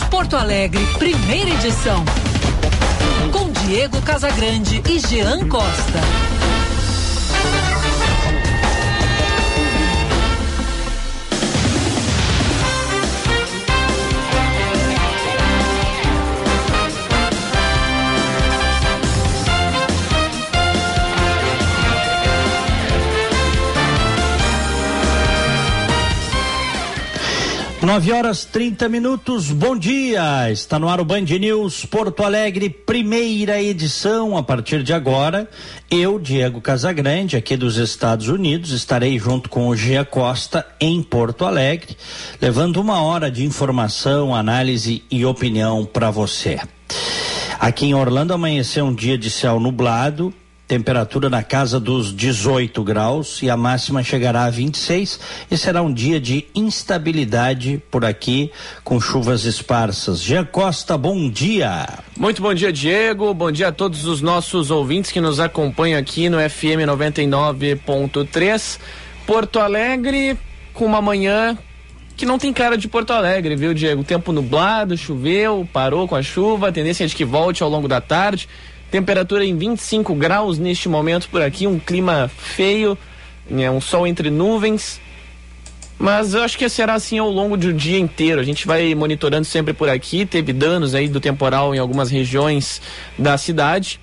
Porto Alegre, primeira edição. Com Diego Casagrande e Jean Costa. 9 horas 30 minutos, bom dia! Está no ar o Band News Porto Alegre, primeira edição. A partir de agora, eu, Diego Casagrande, aqui dos Estados Unidos, estarei junto com o Gia Costa em Porto Alegre, levando uma hora de informação, análise e opinião para você. Aqui em Orlando amanheceu um dia de céu nublado, temperatura na casa dos 18 graus e a máxima chegará a 26 e será um dia de instabilidade por aqui com chuvas esparsas. Jean Costa, bom dia. Muito bom dia, Diego. Bom dia a todos os nossos ouvintes que nos acompanham aqui no FM 99.3. Porto Alegre com uma manhã que não tem cara de Porto Alegre, viu, Diego? Tempo nublado, choveu, parou com a chuva, a tendência é de que volte ao longo da tarde. Temperatura em 25 graus neste momento por aqui, um clima feio, né, um sol entre nuvens. Mas eu acho que será assim ao longo do dia inteiro. A gente vai monitorando sempre por aqui. Teve danos aí do temporal em algumas regiões da cidade.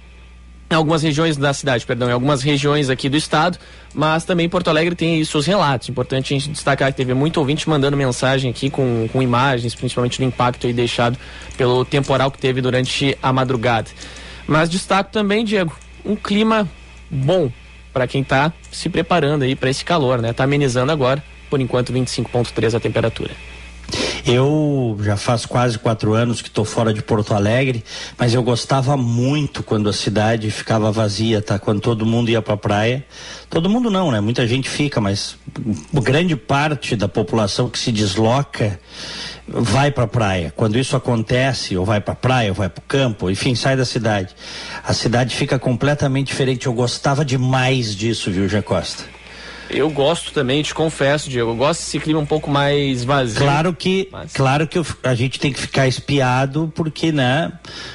Em algumas regiões da cidade, perdão, em algumas regiões aqui do estado, mas também Porto Alegre tem aí seus relatos. Importante a gente destacar que teve muito ouvinte mandando mensagem aqui com, com imagens, principalmente do impacto aí deixado pelo temporal que teve durante a madrugada. Mas destaco também, Diego, um clima bom para quem está se preparando aí para esse calor, né? Tá amenizando agora, por enquanto 25.3 a temperatura. Eu já faz quase quatro anos que estou fora de Porto Alegre, mas eu gostava muito quando a cidade ficava vazia, tá? Quando todo mundo ia para a praia. Todo mundo não, né? Muita gente fica, mas grande parte da população que se desloca vai para a praia. Quando isso acontece, ou vai para a praia, ou vai para o campo, enfim, sai da cidade. A cidade fica completamente diferente. Eu gostava demais disso, viu, Jacosta? Eu gosto também, te confesso, Diego. Eu gosto desse clima um pouco mais vazio. Claro que, mas... claro que a gente tem que ficar espiado, porque, né?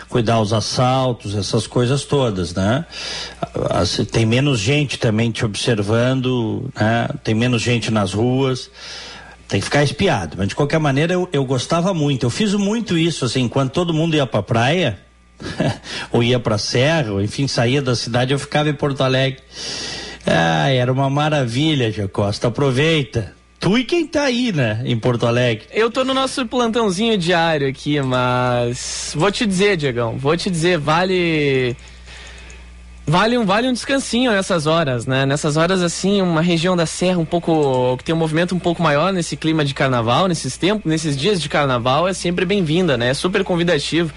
Cuidar os assaltos, essas coisas todas, né? Tem menos gente também te observando, né? Tem menos gente nas ruas tem que ficar espiado. Mas de qualquer maneira eu, eu gostava muito. Eu fiz muito isso, assim, enquanto todo mundo ia pra praia, ou ia pra serra, ou enfim, saía da cidade, eu ficava em Porto Alegre. Ah, era uma maravilha, Jacosta. Aproveita. Tu e quem tá aí, né, em Porto Alegre? Eu tô no nosso plantãozinho diário aqui, mas vou te dizer, Diegão, vou te dizer, vale Vale um, vale um descansinho nessas horas, né? Nessas horas, assim, uma região da serra um pouco. que tem um movimento um pouco maior nesse clima de carnaval, nesses tempos, nesses dias de carnaval, é sempre bem-vinda, né? É super convidativo.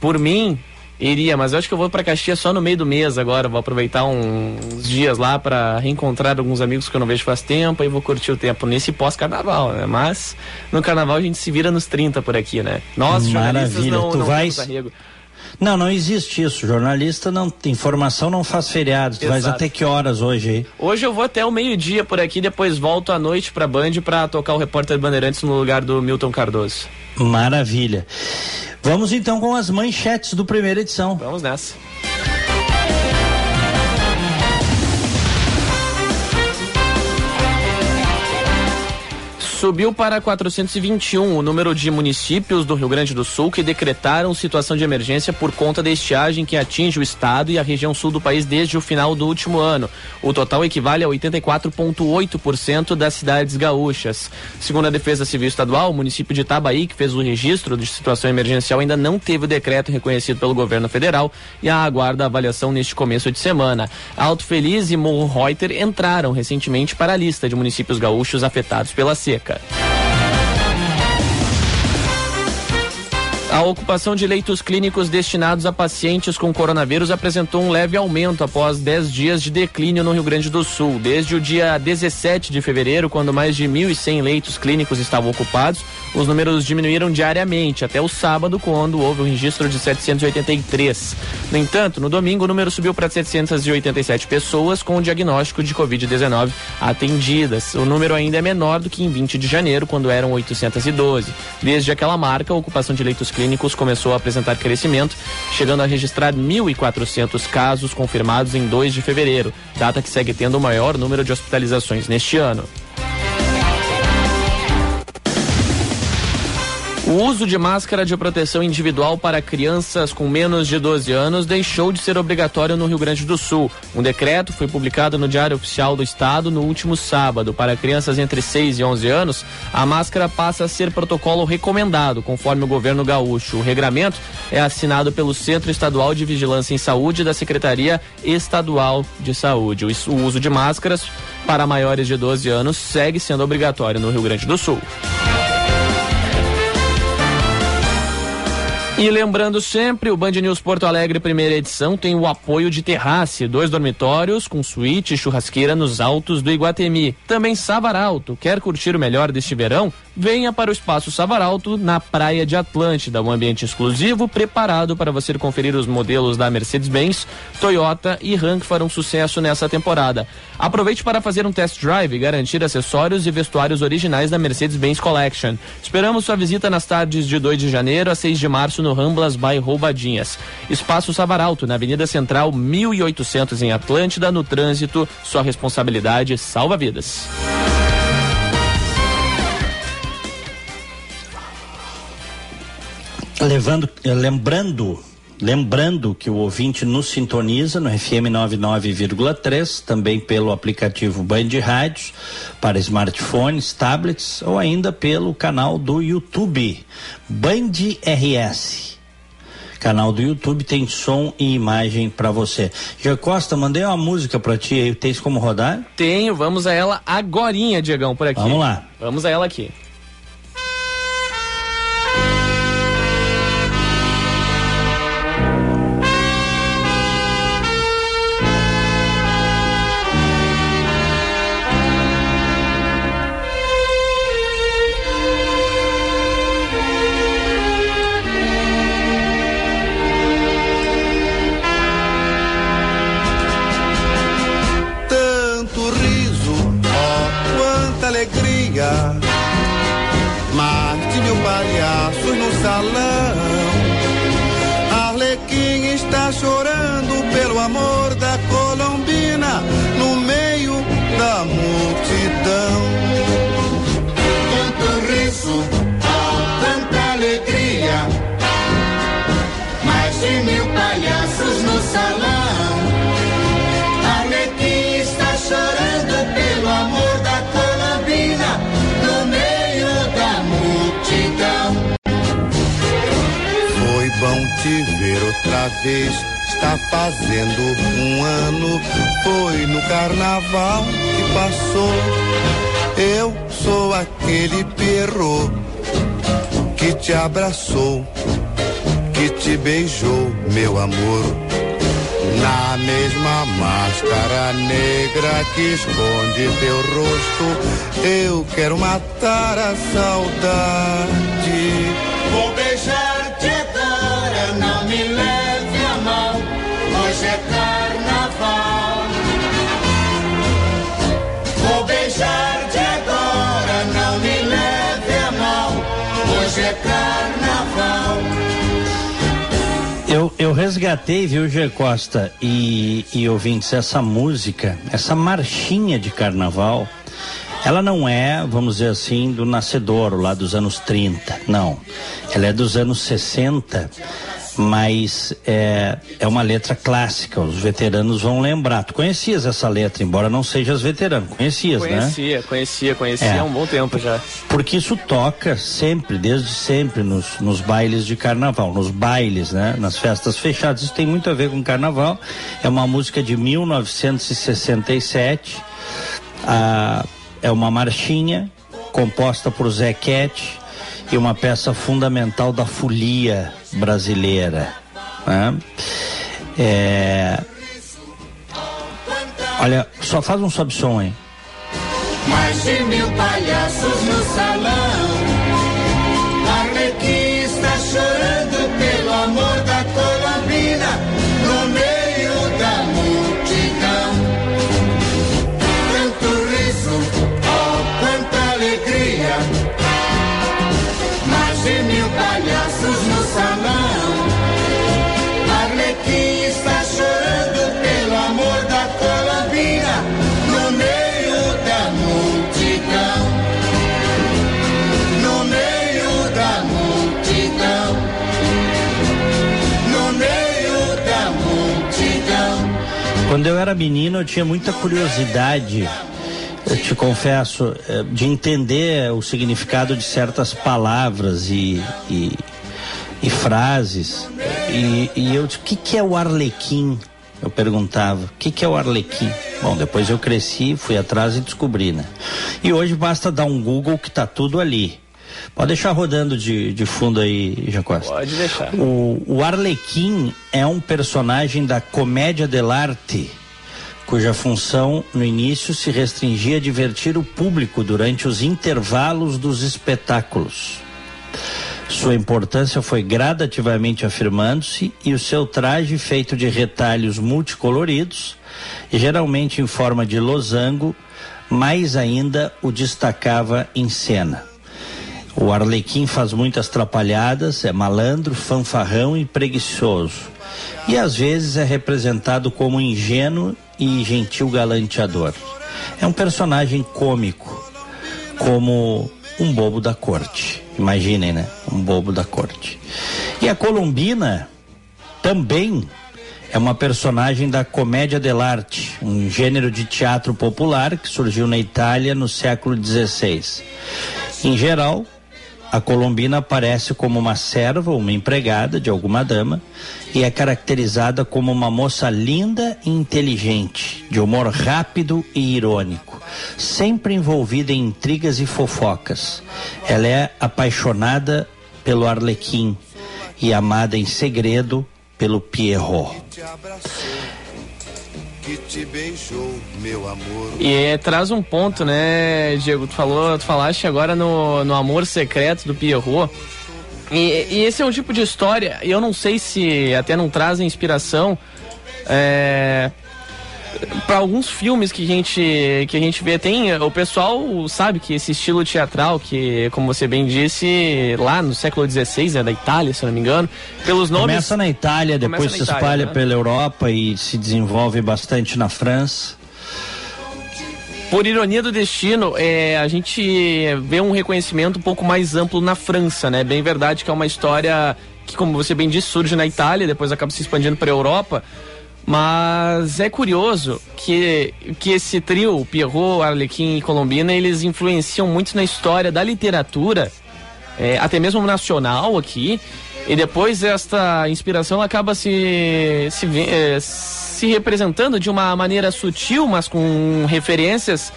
Por mim, iria, mas eu acho que eu vou para Caxias só no meio do mês agora. Vou aproveitar um, uns dias lá para reencontrar alguns amigos que eu não vejo faz tempo e vou curtir o tempo nesse pós-carnaval, né? Mas no carnaval a gente se vira nos 30 por aqui, né? Nós, jornalistas, não, tu não vais... Não, não existe isso. Jornalista não informação não faz feriado. Tu vais até que horas hoje aí? Hoje eu vou até o meio-dia por aqui, depois volto à noite pra Band para tocar o repórter Bandeirantes no lugar do Milton Cardoso. Maravilha. Vamos então com as manchetes do primeira edição. Vamos nessa. Subiu para 421 o número de municípios do Rio Grande do Sul que decretaram situação de emergência por conta da estiagem que atinge o estado e a região sul do país desde o final do último ano. O total equivale a 84,8% das cidades gaúchas. Segundo a Defesa Civil Estadual, o município de Itabaí, que fez o registro de situação emergencial, ainda não teve o decreto reconhecido pelo governo federal e aguarda a avaliação neste começo de semana. Alto Feliz e Morro Reuter entraram recentemente para a lista de municípios gaúchos afetados pela seca. A ocupação de leitos clínicos destinados a pacientes com coronavírus apresentou um leve aumento após 10 dias de declínio no Rio Grande do Sul. Desde o dia 17 de fevereiro, quando mais de 1.100 leitos clínicos estavam ocupados, Os números diminuíram diariamente até o sábado, quando houve o um registro de 783. No entanto, no domingo o número subiu para 787 pessoas com o diagnóstico de Covid-19 atendidas. O número ainda é menor do que em 20 de janeiro, quando eram 812. Desde aquela marca, a ocupação de leitos clínicos começou a apresentar crescimento, chegando a registrar 1.400 casos confirmados em 2 de fevereiro, data que segue tendo o maior número de hospitalizações neste ano. O uso de máscara de proteção individual para crianças com menos de 12 anos deixou de ser obrigatório no Rio Grande do Sul. Um decreto foi publicado no Diário Oficial do Estado no último sábado. Para crianças entre 6 e 11 anos, a máscara passa a ser protocolo recomendado, conforme o governo gaúcho. O regramento é assinado pelo Centro Estadual de Vigilância em Saúde da Secretaria Estadual de Saúde. O uso de máscaras para maiores de 12 anos segue sendo obrigatório no Rio Grande do Sul. E lembrando sempre, o Band News Porto Alegre primeira edição tem o apoio de Terrace, dois dormitórios com suíte e churrasqueira nos altos do Iguatemi. Também Savaralto, quer curtir o melhor deste verão? Venha para o Espaço Savaralto na Praia de Atlântida, um ambiente exclusivo preparado para você conferir os modelos da Mercedes-Benz, Toyota e Ram que farão sucesso nessa temporada. Aproveite para fazer um test drive e garantir acessórios e vestuários originais da Mercedes-Benz Collection. Esperamos sua visita nas tardes de 2 de janeiro a 6 de março no Ramblas by Roubadinhas. Espaço Savaralto, na Avenida Central 1800 em Atlântida, no trânsito. Sua responsabilidade salva vidas. Levando, eh, lembrando Lembrando que o ouvinte nos sintoniza no FM 99,3, também pelo aplicativo Band Rádios, para smartphones, tablets ou ainda pelo canal do YouTube, Band RS. Canal do YouTube tem som e imagem para você. Já Costa, mandei uma música para ti aí, tens como rodar? Tenho, vamos a ela agorinha, Diegão, por aqui. Vamos lá. Vamos a ela aqui. Meu amor. Na mesma máscara negra que esconde teu rosto, eu quero matar a saudade. Eu, resgatei, viu, G. Costa e, e ouvintes, essa música, essa marchinha de carnaval. Ela não é, vamos dizer assim, do nascedouro lá dos anos 30, não. Ela é dos anos 60 mas é, é uma letra clássica, os veteranos vão lembrar. Tu conhecias essa letra, embora não sejas veterano, conhecias, conhecia, né? Conhecia, conhecia, conhecia é. há um bom tempo já. Porque isso toca sempre, desde sempre, nos, nos bailes de carnaval, nos bailes, né? Nas festas fechadas, isso tem muito a ver com carnaval. É uma música de 1967, ah, é uma marchinha composta por Zé Cat e uma peça fundamental da folia brasileira. Né? É... Olha, só faz um sobe-som aí. Mais de mil palhaços no salão. Era menino, eu tinha muita curiosidade, eu te confesso, eh, de entender o significado de certas palavras e, e, e frases. E, e eu disse, o que, que é o arlequim? Eu perguntava, o que, que é o arlequim? Bom, depois eu cresci, fui atrás e descobri, né? E hoje basta dar um Google que tá tudo ali. Pode deixar rodando de, de fundo aí, Jacosta. Pode deixar. O, o Arlequim é um personagem da comédia dell'arte, cuja função no início se restringia a divertir o público durante os intervalos dos espetáculos. Sua importância foi gradativamente afirmando-se e o seu traje, feito de retalhos multicoloridos, geralmente em forma de losango, mais ainda o destacava em cena. O Arlequim faz muitas trapalhadas, é malandro, fanfarrão e preguiçoso. E às vezes é representado como ingênuo e gentil galanteador. É um personagem cômico, como um bobo da corte. Imaginem, né? Um bobo da corte. E a Colombina também é uma personagem da comédia dell'arte, um gênero de teatro popular que surgiu na Itália no século XVI. Em geral, a colombina aparece como uma serva uma empregada de alguma dama e é caracterizada como uma moça linda e inteligente, de humor rápido e irônico, sempre envolvida em intrigas e fofocas. Ela é apaixonada pelo Arlequim e amada em segredo pelo Pierrot. E é, traz um ponto, né, Diego? Tu falou, tu falaste agora no, no amor secreto do Pierrot. E, e esse é um tipo de história, e eu não sei se até não trazem inspiração é, para alguns filmes que a gente que a gente vê tem o pessoal sabe que esse estilo teatral que como você bem disse lá no século XVI é da Itália se eu não me engano pelos nomes Começa na Itália, depois Começa se na Itália, espalha né? pela Europa e se desenvolve bastante na França. Por ironia do destino, é, a gente vê um reconhecimento um pouco mais amplo na França, né? Bem verdade que é uma história que, como você bem disse, surge na Itália, depois acaba se expandindo para a Europa. Mas é curioso que, que esse trio, Pierrot, Arlequim e Colombina, eles influenciam muito na história da literatura, é, até mesmo nacional aqui. E depois esta inspiração acaba se, se, é, se representando de uma maneira sutil, mas com referências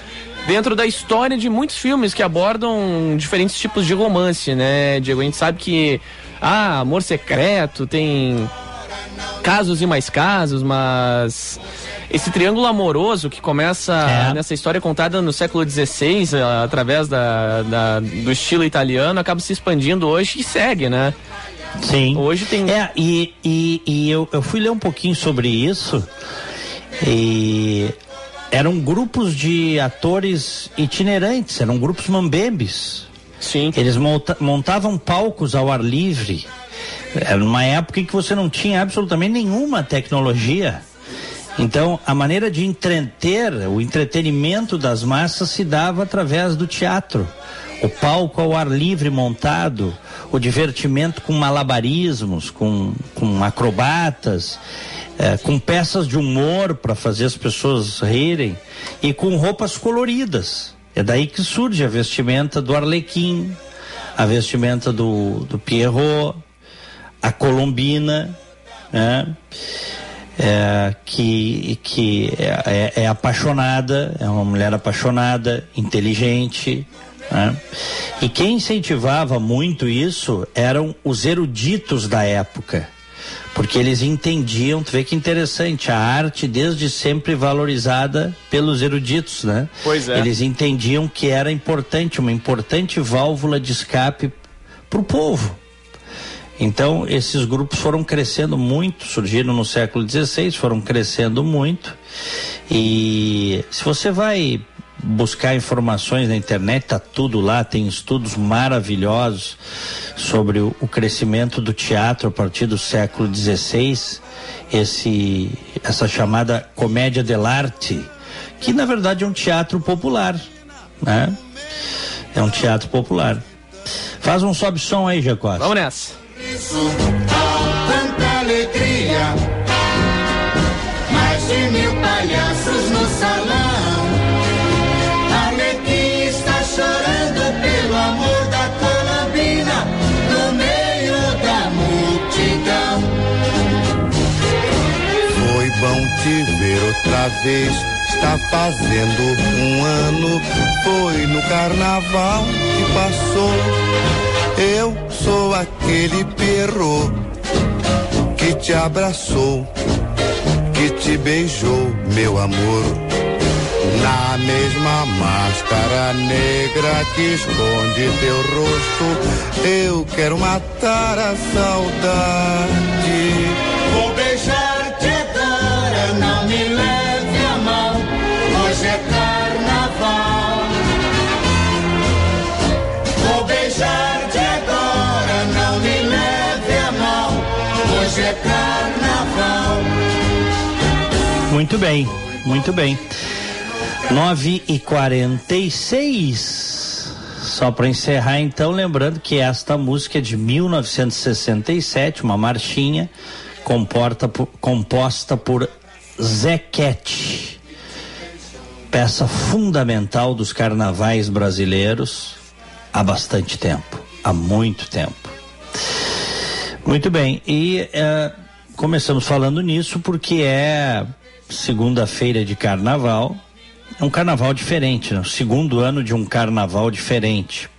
dentro da história de muitos filmes que abordam diferentes tipos de romance, né, Diego? A gente sabe que, ah, Amor Secreto, tem casos e mais casos, mas esse triângulo amoroso que começa É. nessa história contada no século XVI, eh, através da, da- do estilo italiano, acaba se expandindo hoje e segue, né? Sim. Hoje tem. É, e, e, e eu, eu fui ler um pouquinho sobre isso e eram grupos de atores itinerantes, eram grupos mambembes. Sim. Eles monta- montavam palcos ao ar livre. Era uma época em que você não tinha absolutamente nenhuma tecnologia. Então, a maneira de entreter, o entretenimento das massas se dava através do teatro. O palco ao ar livre montado, o divertimento com malabarismos, com, com acrobatas, eh, com peças de humor para fazer as pessoas rirem e com roupas coloridas. É daí que surge a vestimenta do Arlequim, a vestimenta do, do Pierrot, a Colombina, né? É, que, que é, é- é apaixonada, é uma mulher apaixonada, inteligente. né? E quem incentivava muito isso eram os eruditos da época. Porque eles entendiam, tu vê que interessante, a arte desde sempre valorizada pelos eruditos, né? Pois é. Eles entendiam que era importante, uma importante válvula de escape para o povo. Então, esses grupos foram crescendo muito, surgiram no século XVI, foram crescendo muito. E se você vai buscar informações na internet, tá tudo lá, tem estudos maravilhosos sobre o, crescimento do teatro a partir do século XVI, esse, essa chamada comédia dell'arte, que na verdade é um teatro popular, né? É um teatro popular. Faz um sobe som aí, Jacó. Vamos nessa. Isso, tanta alegria. Mais de mil palhaços no salão. Arlequim está chorando pelo amor da Colombina no meio da multidão. Foi bom te ver outra vez. Está fazendo um ano. Foi no carnaval que passou. Eu sou aquele perro que te abraçou, que te beijou, meu amor. Na mesma máscara negra que esconde teu rosto, eu quero matar a saudade. Muito bem, muito bem. 9 e 46 Só para encerrar, então, lembrando que esta música é de 1967, uma marchinha comporta por- composta por Zequete, peça fundamental dos carnavais brasileiros há bastante tempo há muito tempo. Muito bem, e eh, começamos falando nisso porque é segunda-feira de carnaval, é um carnaval diferente, né? Segundo ano de um carnaval diferente,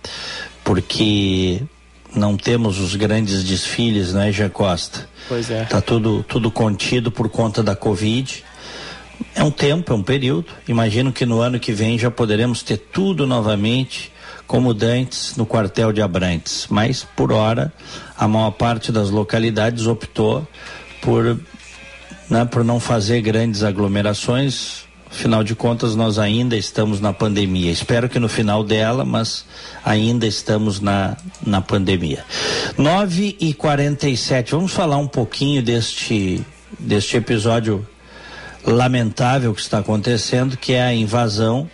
porque não temos os grandes desfiles, né, Jean Costa? Pois é. Tá tudo, tudo contido por conta da Covid. É um tempo, é um período. Imagino que no ano que vem já poderemos ter tudo novamente como dantes no quartel de Abrantes. Mas, por hora, a maior parte das localidades optou por, né, por não fazer grandes aglomerações. Afinal de contas, nós ainda estamos na pandemia. Espero que no final dela, mas ainda estamos na, na pandemia. 9 e 47 Vamos falar um pouquinho deste, deste episódio lamentável que está acontecendo, que é a invasão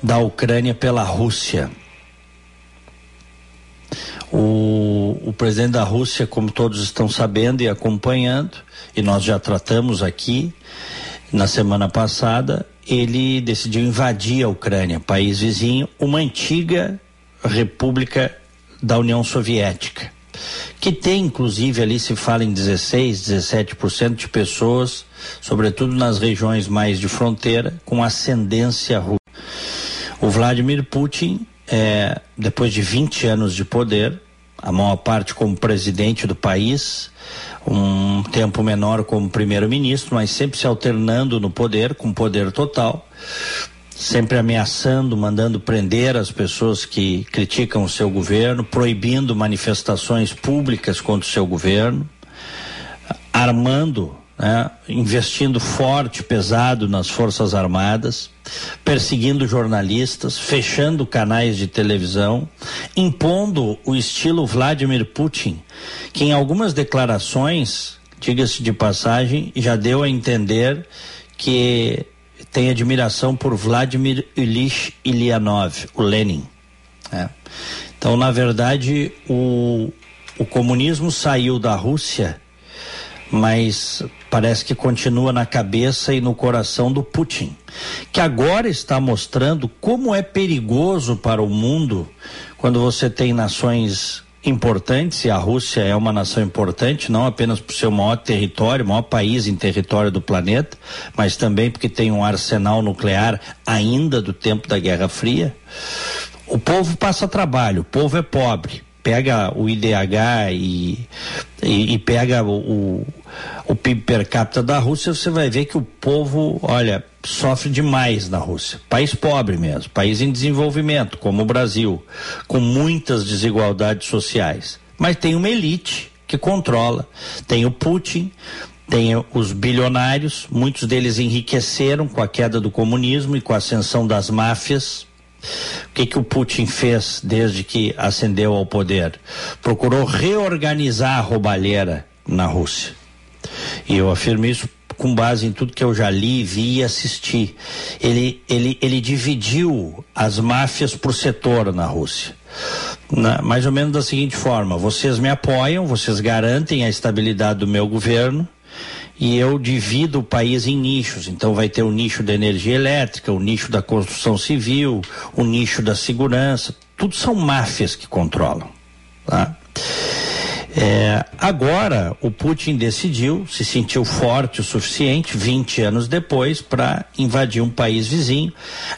da Ucrânia pela Rússia. O, o presidente da Rússia, como todos estão sabendo e acompanhando, e nós já tratamos aqui na semana passada, ele decidiu invadir a Ucrânia, país vizinho, uma antiga república da União Soviética, que tem inclusive ali se fala em 16, 17% de pessoas, sobretudo nas regiões mais de fronteira, com ascendência russa. O Vladimir Putin, é, depois de 20 anos de poder, a maior parte como presidente do país, um tempo menor como primeiro-ministro, mas sempre se alternando no poder, com poder total, sempre ameaçando, mandando prender as pessoas que criticam o seu governo, proibindo manifestações públicas contra o seu governo, armando, né, investindo forte, pesado nas Forças Armadas, perseguindo jornalistas, fechando canais de televisão, impondo o estilo Vladimir Putin, que em algumas declarações, diga-se de passagem, já deu a entender que tem admiração por Vladimir Ilyich Ilyanov, o Lenin. né? Então, na verdade, o, o comunismo saiu da Rússia, mas parece que continua na cabeça e no coração do Putin, que agora está mostrando como é perigoso para o mundo quando você tem nações importantes, e a Rússia é uma nação importante, não apenas por seu maior território, maior país em território do planeta, mas também porque tem um arsenal nuclear ainda do tempo da Guerra Fria. O povo passa trabalho, o povo é pobre. Pega o IDH e, e, e pega o, o, PIB per capita da Rússia, você vai ver que o povo, olha, sofre demais na Rússia. País pobre mesmo, país em desenvolvimento, como o Brasil, com muitas desigualdades sociais. Mas tem uma elite que controla. Tem o Putin, tem os bilionários, muitos deles enriqueceram com a queda do comunismo e com a ascensão das máfias. O que, que o Putin fez desde que ascendeu ao poder? Procurou reorganizar a roubalheira na Rússia. E eu afirmo isso com base em tudo que eu já li, vi e assisti. Ele, ele, ele dividiu as máfias por setor na Rússia. Na, mais ou menos da seguinte forma: vocês me apoiam, vocês garantem a estabilidade do meu governo e eu divido o país em nichos. Então vai ter o nicho da energia elétrica, o nicho da construção civil, o nicho da segurança. Tudo são máfias que controlam. Tá? É, agora o Putin decidiu, se sentiu forte o suficiente, 20 anos depois, para invadir um país vizinho.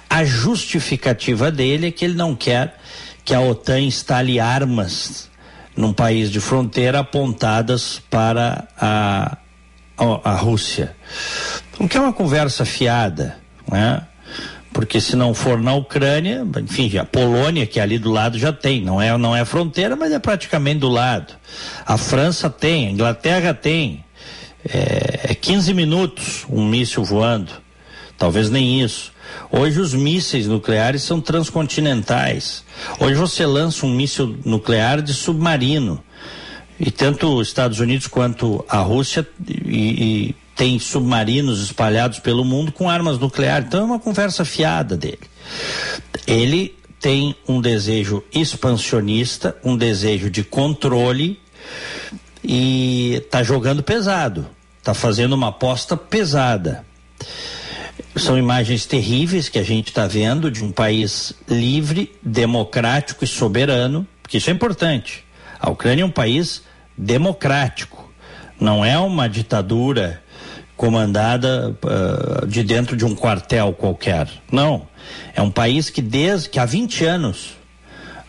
A justificativa dele é que ele não quer que a OTAN instale armas num país de fronteira apontadas para a a Rússia. O que é uma conversa fiada, né? Porque se não for na Ucrânia, enfim, a Polônia, que é ali do lado, já tem. Não é, não é fronteira, mas é praticamente do lado. A França tem, a Inglaterra tem. É, é 15 minutos um míssil voando. Talvez nem isso. Hoje os mísseis nucleares são transcontinentais. Hoje você lança um míssil nuclear de submarino. E tanto os Estados Unidos quanto a Rússia e, e tem submarinos espalhados pelo mundo com armas nucleares. Então é uma conversa fiada dele. Ele tem um desejo expansionista, um desejo de controle e está jogando pesado, está fazendo uma aposta pesada. São imagens terríveis que a gente está vendo de um país livre, democrático e soberano, porque isso é importante. A Ucrânia é um país democrático, não é uma ditadura comandada uh, de dentro de um quartel qualquer. Não. É um país que desde que há 20 anos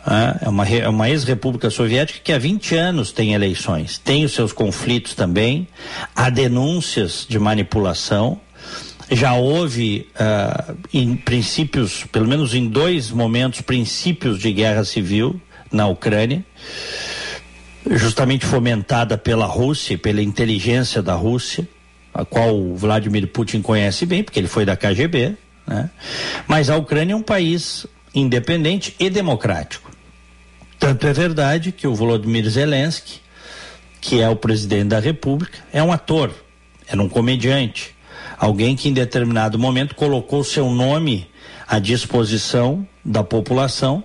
uh, é uma, é uma ex-república soviética que há 20 anos tem eleições. Tem os seus conflitos também, há denúncias de manipulação. Já houve, uh, em princípios, pelo menos em dois momentos, princípios de guerra civil na Ucrânia justamente fomentada pela Rússia, pela inteligência da Rússia, a qual o Vladimir Putin conhece bem, porque ele foi da KGB, né? Mas a Ucrânia é um país independente e democrático. Tanto é verdade que o Volodymyr Zelensky, que é o presidente da República, é um ator, era um comediante, alguém que em determinado momento colocou seu nome à disposição da população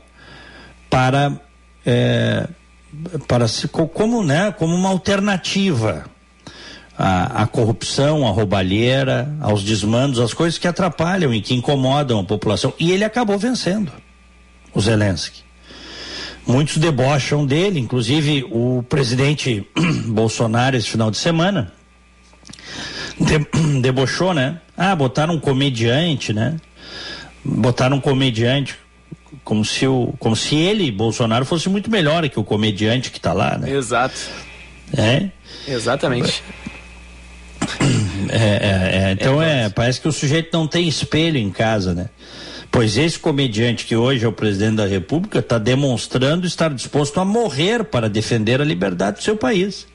para é, para se, como, né, como uma alternativa à, à, corrupção, à roubalheira, aos desmandos, às coisas que atrapalham e que incomodam a população. E ele acabou vencendo, o Zelensky. Muitos debocham dele, inclusive o presidente Bolsonaro esse final de semana de, debochou, né? Ah, botaram um comediante, né? Botaram um comediante como se, o, como se ele, Bolsonaro, fosse muito melhor que o comediante que está lá, né? Exato. É? Exatamente. É, é, é, então é, parece que o sujeito não tem espelho em casa, né? Pois esse comediante que hoje é o presidente da República está demonstrando estar disposto a morrer para defender a liberdade do seu país.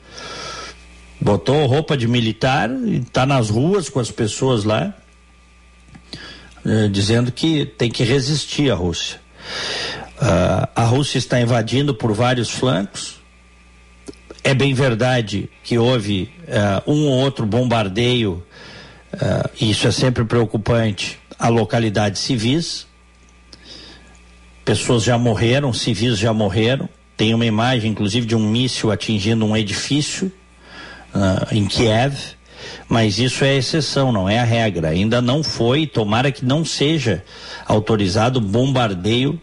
Botou roupa de militar e está nas ruas com as pessoas lá, eh, dizendo que tem que resistir à Rússia. Uh, a Rússia está invadindo por vários flancos. É bem verdade que houve uh, um ou outro bombardeio, uh, isso é sempre preocupante, a localidades civis. Pessoas já morreram, civis já morreram. Tem uma imagem, inclusive, de um míssil atingindo um edifício em Kiev mas isso é exceção, não é a regra. Ainda não foi, tomara que não seja autorizado bombardeio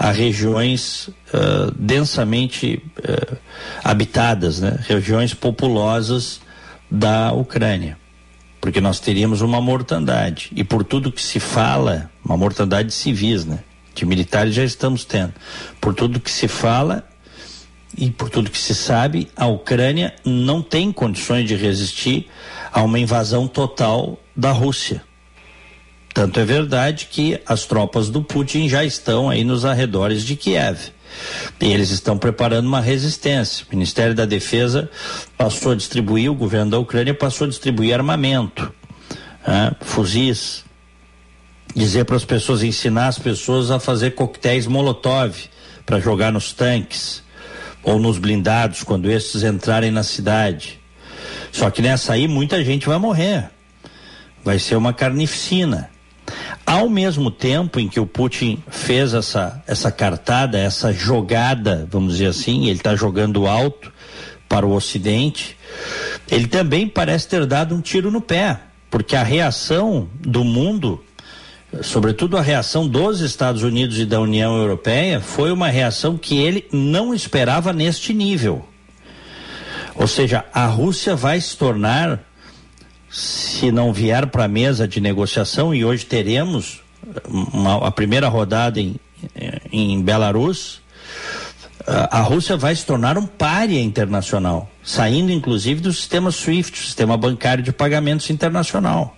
a regiões uh, densamente uh, habitadas, né? regiões populosas da Ucrânia. Porque nós teríamos uma mortandade. E por tudo que se fala, uma mortandade de civis, né? De militares já estamos tendo. Por tudo que se fala e por tudo que se sabe, a Ucrânia não tem condições de resistir a uma invasão total da Rússia. Tanto é verdade que as tropas do Putin já estão aí nos arredores de Kiev. E eles estão preparando uma resistência. O Ministério da Defesa passou a distribuir, o governo da Ucrânia passou a distribuir armamento, né, fuzis, dizer para as pessoas, ensinar as pessoas a fazer coquetéis Molotov para jogar nos tanques ou nos blindados quando esses entrarem na cidade. Só que nessa aí muita gente vai morrer. vai ser uma carnificina. Ao mesmo tempo em que o Putin fez essa, essa cartada, essa jogada, vamos dizer assim, ele está jogando alto para o Ocidente, ele também parece ter dado um tiro no pé, porque a reação do mundo, sobretudo a reação dos Estados Unidos e da União Europeia, foi uma reação que ele não esperava neste nível. Ou seja, a Rússia vai se tornar se não vier para a mesa de negociação, e hoje teremos uma, a primeira rodada em, em Belarus, a Rússia vai se tornar um pária internacional, saindo inclusive do sistema SWIFT, sistema bancário de pagamentos internacional.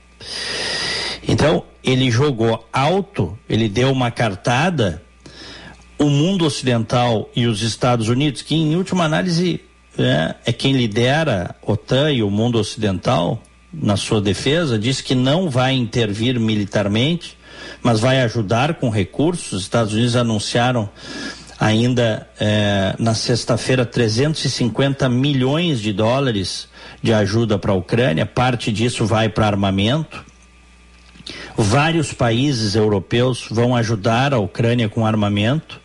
Então, ele jogou alto, ele deu uma cartada, o mundo ocidental e os Estados Unidos, que em última análise é, é quem lidera a OTAN e o mundo ocidental, na sua defesa, disse que não vai intervir militarmente, mas vai ajudar com recursos. Os Estados Unidos anunciaram ainda eh, na sexta-feira 350 milhões de dólares de ajuda para a Ucrânia, parte disso vai para armamento. Vários países europeus vão ajudar a Ucrânia com armamento.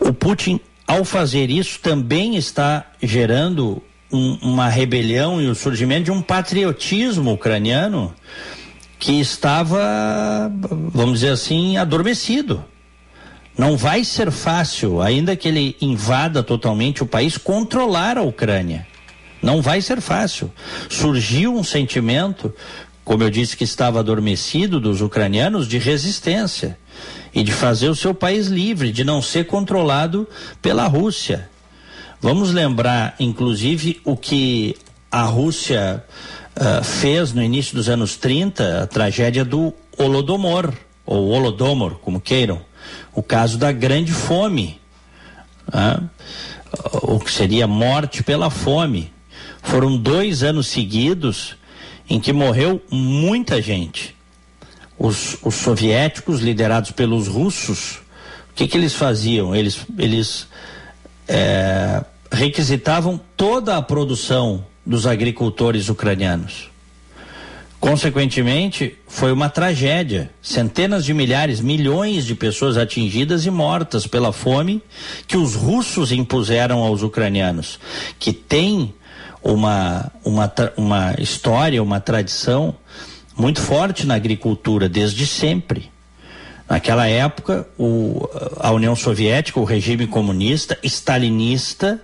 O Putin, ao fazer isso, também está gerando um, uma rebelião e o surgimento de um patriotismo ucraniano que estava, vamos dizer assim, adormecido. Não vai ser fácil, ainda que ele invada totalmente o país, controlar a Ucrânia. Não vai ser fácil. Surgiu um sentimento, como eu disse que estava adormecido dos ucranianos, de resistência e de fazer o seu país livre, de não ser controlado pela Rússia. Vamos lembrar, inclusive, o que a Rússia uh, fez no início dos anos 30, a tragédia do Holodomor, ou Holodomor, como queiram, o caso da grande fome, uh, o que seria morte pela fome. Foram dois anos seguidos em que morreu muita gente. Os, os soviéticos, liderados pelos russos, o que, que eles faziam? Eles, eles é, requisitavam toda a produção dos agricultores ucranianos. Consequentemente, foi uma tragédia. Centenas de milhares, milhões de pessoas atingidas e mortas pela fome que os russos impuseram aos ucranianos, que tem uma, uma, uma história, uma tradição muito forte na agricultura desde sempre. Naquela época, o, a União Soviética, o regime comunista, stalinista,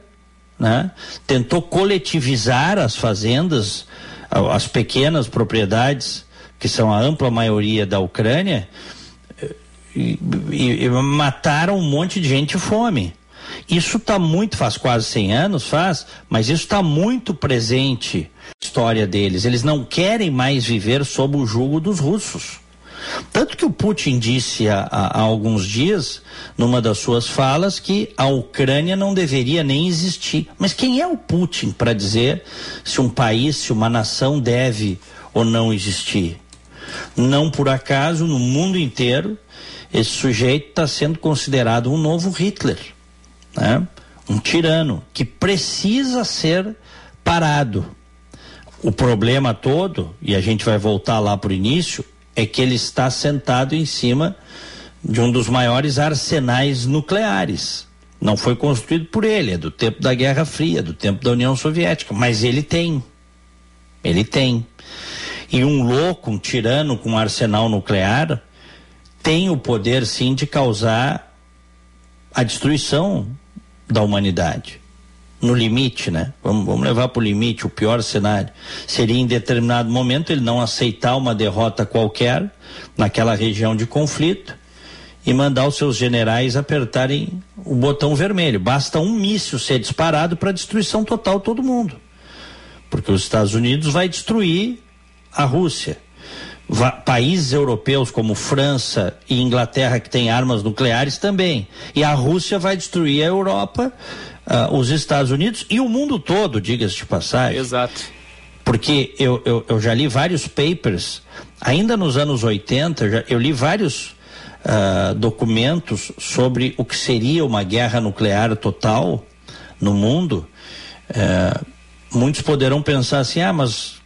né? tentou coletivizar as fazendas, as pequenas propriedades, que são a ampla maioria da Ucrânia, e, e, e mataram um monte de gente fome. Isso está muito, faz quase 100 anos, faz, mas isso está muito presente na história deles. Eles não querem mais viver sob o jugo dos russos. Tanto que o Putin disse há, há, alguns dias, numa das suas falas, que a Ucrânia não deveria nem existir. Mas quem é o Putin para dizer se um país, se uma nação deve ou não existir? Não por acaso, no mundo inteiro, esse sujeito está sendo considerado um novo Hitler, né? um tirano que precisa ser parado. O problema todo, e a gente vai voltar lá para o início, é que ele está sentado em cima de um dos maiores arsenais nucleares. Não foi construído por ele, é do tempo da Guerra Fria, do tempo da União Soviética, mas ele tem. Ele tem. E um louco, um tirano com um arsenal nuclear tem o poder sim de causar a destruição da humanidade no limite, né? Vamos, vamos levar para o limite, o pior cenário. Seria em determinado momento ele não aceitar uma derrota qualquer naquela região de conflito e mandar os seus generais apertarem o botão vermelho. Basta um míssil ser disparado para destruição total todo mundo. Porque os Estados Unidos vai destruir a Rússia. Va países europeus como França e Inglaterra que têm armas nucleares também. E a Rússia vai destruir a Europa uh, os Estados Unidos e o mundo todo, diga-se de passagem. Exato. Porque eu, eu, eu, já li vários papers, ainda nos anos 80, eu, já, eu li vários uh, documentos sobre o que seria uma guerra nuclear total no mundo. Uh, muitos poderão pensar assim: ah, mas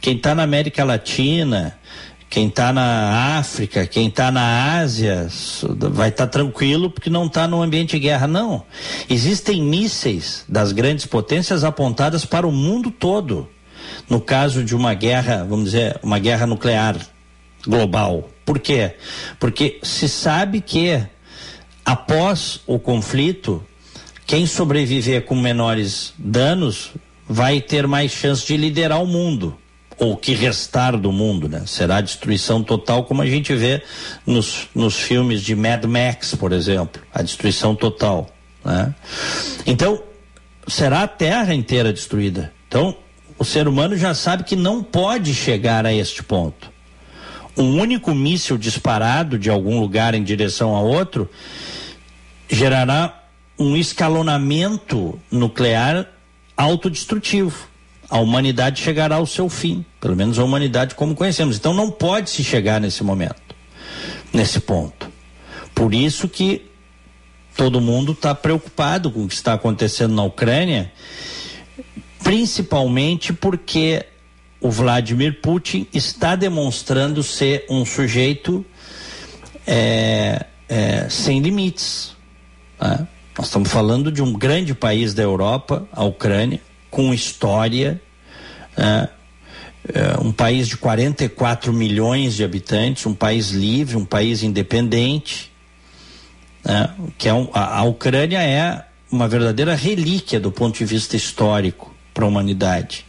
quem está na América Latina, quem está na África, quem está na Ásia, vai estar tá tranquilo porque não está no ambiente de guerra. Não. Existem mísseis das grandes potências apontadas para o mundo todo. No caso de uma guerra, vamos dizer, uma guerra nuclear global. Por quê? Porque se sabe que após o conflito, quem sobreviver com menores danos vai ter mais chance de liderar o mundo ou que restar do mundo, né? Será destruição total, como a gente vê nos, nos filmes de Mad Max, por exemplo, a destruição total, né? Então, será a Terra inteira destruída. Então, o ser humano já sabe que não pode chegar a este ponto. Um único míssil disparado de algum lugar em direção a outro gerará um escalonamento nuclear autodestrutivo a humanidade chegará ao seu fim, pelo menos a humanidade como conhecemos. Então não pode se chegar nesse momento, nesse ponto. Por isso que todo mundo está preocupado com o que está acontecendo na Ucrânia, principalmente porque o Vladimir Putin está demonstrando ser um sujeito é, é, sem limites. Né? Nós estamos falando de um grande país da Europa, a Ucrânia, com história, né? é, um país de 44 milhões de habitantes, um país livre, um país independente, né? que é um, a, a Ucrânia é uma verdadeira relíquia do ponto de vista histórico para a humanidade.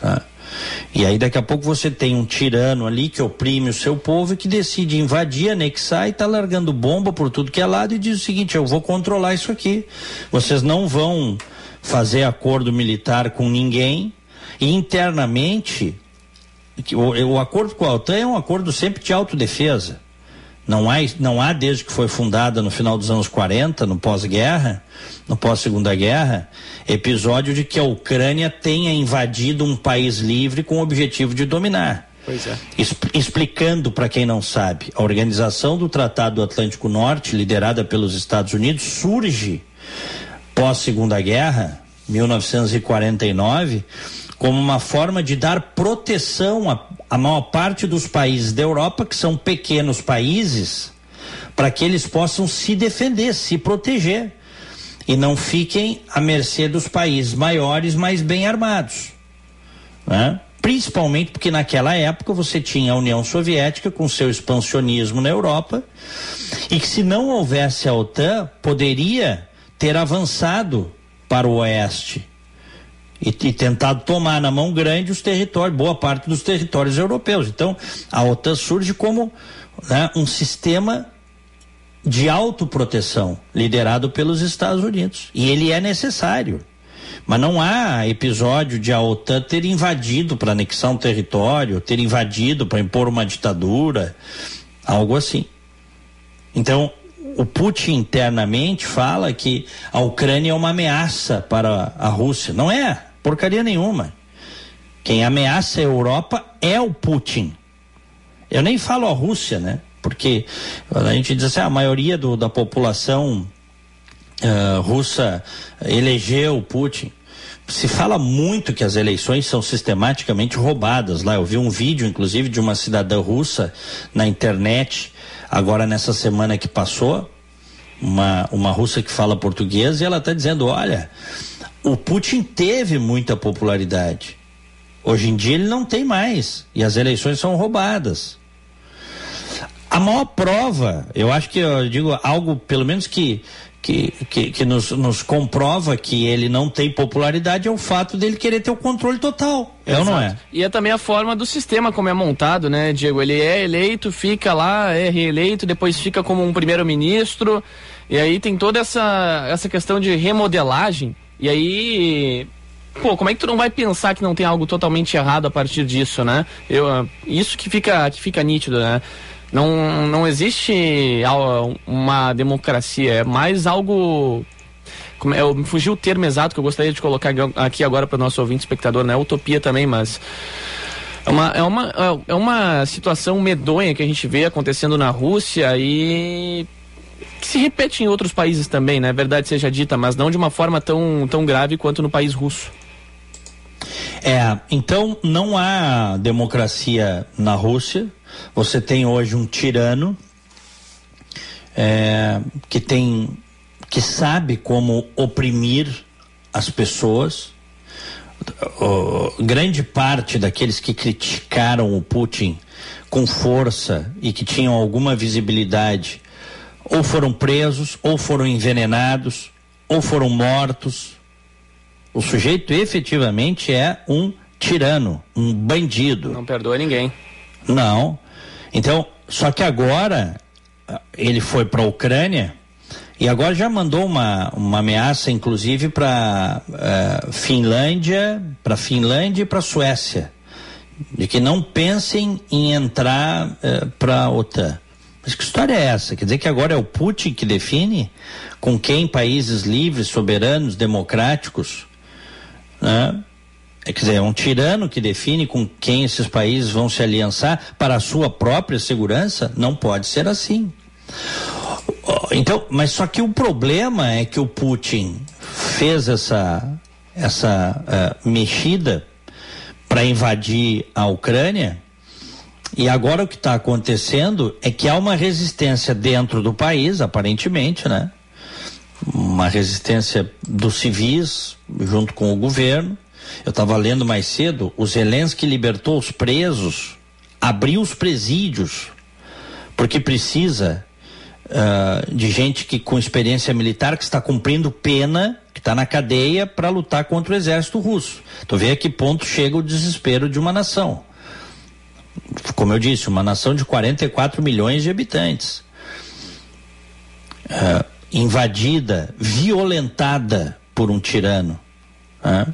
Né? E aí daqui a pouco você tem um tirano ali que oprime o seu povo e que decide invadir, anexar e está largando bomba por tudo que é lado e diz o seguinte: eu vou controlar isso aqui. Vocês não vão fazer acordo militar com ninguém e internamente o, o acordo com a OTAN é um acordo sempre de autodefesa. Não há, não há, desde que foi fundada no final dos anos 40, no pós-guerra, no pós-segunda guerra, episódio de que a Ucrânia tenha invadido um país livre com o objetivo de dominar. Pois é. explicando para quem não sabe, a organização do Tratado do Atlântico Norte, liderada pelos Estados Unidos, surge pós-segunda guerra, 1949, como uma forma de dar proteção à, à maior parte dos países da Europa, que são pequenos países, para que eles possam se defender, se proteger e não fiquem à mercê dos países maiores, mais bem armados. Né? Principalmente porque naquela época você tinha a União Soviética com seu expansionismo na Europa e que se não houvesse a OTAN, poderia ter avançado para o oeste e, e, tentado tomar na mão grande os territórios, boa parte dos territórios europeus. Então, a OTAN surge como né, um sistema de autoproteção liderado pelos Estados Unidos. E ele é necessário. Mas não há episódio de a OTAN ter invadido para anexar um território, ter invadido para impor uma ditadura, algo assim. Então, o Putin internamente fala que a Ucrânia é uma ameaça para a Rússia. Não é porcaria nenhuma. Quem ameaça a Europa é o Putin. Eu nem falo a Rússia, né? Porque a gente diz assim, a maioria do, da população uh, russa elegeu o Putin. Se fala muito que as eleições são sistematicamente roubadas lá. Eu vi um vídeo, inclusive, de uma cidadã russa na internet agora nessa semana que passou, uma, uma russa que fala português, e ela está dizendo: olha, o Putin teve muita popularidade. Hoje em dia ele não tem mais. E as eleições são roubadas. A maior prova, eu acho que eu digo algo, pelo menos que que, que, que nos, nos, comprova que ele não tem popularidade é o fato dele querer ter o controle total. É Exato. ou não é? E é também a forma do sistema como é montado, né, Diego? Ele é eleito, fica lá, é reeleito, depois fica como um primeiro-ministro. E aí tem toda essa, essa questão de remodelagem. E aí pô, como é que tu não vai pensar que não tem algo totalmente errado a partir disso, né? Eu, isso que fica, que fica nítido, né? Não, não existe uma democracia, é mais algo. Como é, me fugiu o termo exato que eu gostaria de colocar aqui agora para o nosso ouvinte espectador, né? Utopia também, mas. É uma, é, uma, é uma situação medonha que a gente vê acontecendo na Rússia e que se repete em outros países também, né? Verdade seja dita, mas não de uma forma tão, tão grave quanto no país russo. É, então não há democracia na Rússia. Você tem hoje um tirano é, que tem que sabe como oprimir as pessoas. O, grande parte daqueles que criticaram o Putin com força e que tinham alguma visibilidade ou foram presos, ou foram envenenados, ou foram mortos. O sujeito efetivamente é um tirano, um bandido. Não perdoa ninguém. Não. Então, só que agora ele foi para a Ucrânia e agora já mandou uma, uma ameaça, inclusive, para uh, eh, Finlândia, para Finlândia e para Suécia, de que não pensem em entrar uh, eh, para a OTAN. Mas que história é essa? Quer dizer que agora é o Putin que define com quem países livres, soberanos, democráticos, né? É, quer dizer, é um tirano que define com quem esses países vão se aliançar para a sua própria segurança? Não pode ser assim. Então, mas só que o problema é que o Putin fez essa essa uh, mexida para invadir a Ucrânia e agora o que está acontecendo é que há uma resistência dentro do país, aparentemente, né? Uma resistência dos civis junto com o governo. Eu estava lendo mais cedo, o Zelensky libertou os presos, abriu os presídios, porque precisa uh, de gente que com experiência militar que está cumprindo pena, que está na cadeia para lutar contra o exército russo. Tu vê a que ponto chega o desespero de uma nação. Como eu disse, uma nação de 44 milhões de habitantes. Uh, invadida, violentada por um tirano. Uh,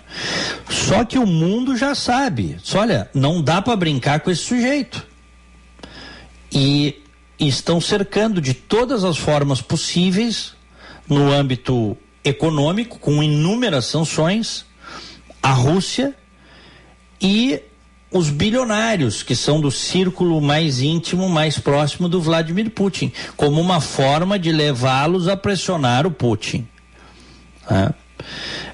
só que o mundo já sabe. Olha, não dá para brincar com esse sujeito. E estão cercando de todas as formas possíveis, no âmbito econômico, com inúmeras sanções, a Rússia e os bilionários, que são do círculo mais íntimo, mais próximo do Vladimir Putin, como uma forma de levá-los a pressionar o Putin. Né?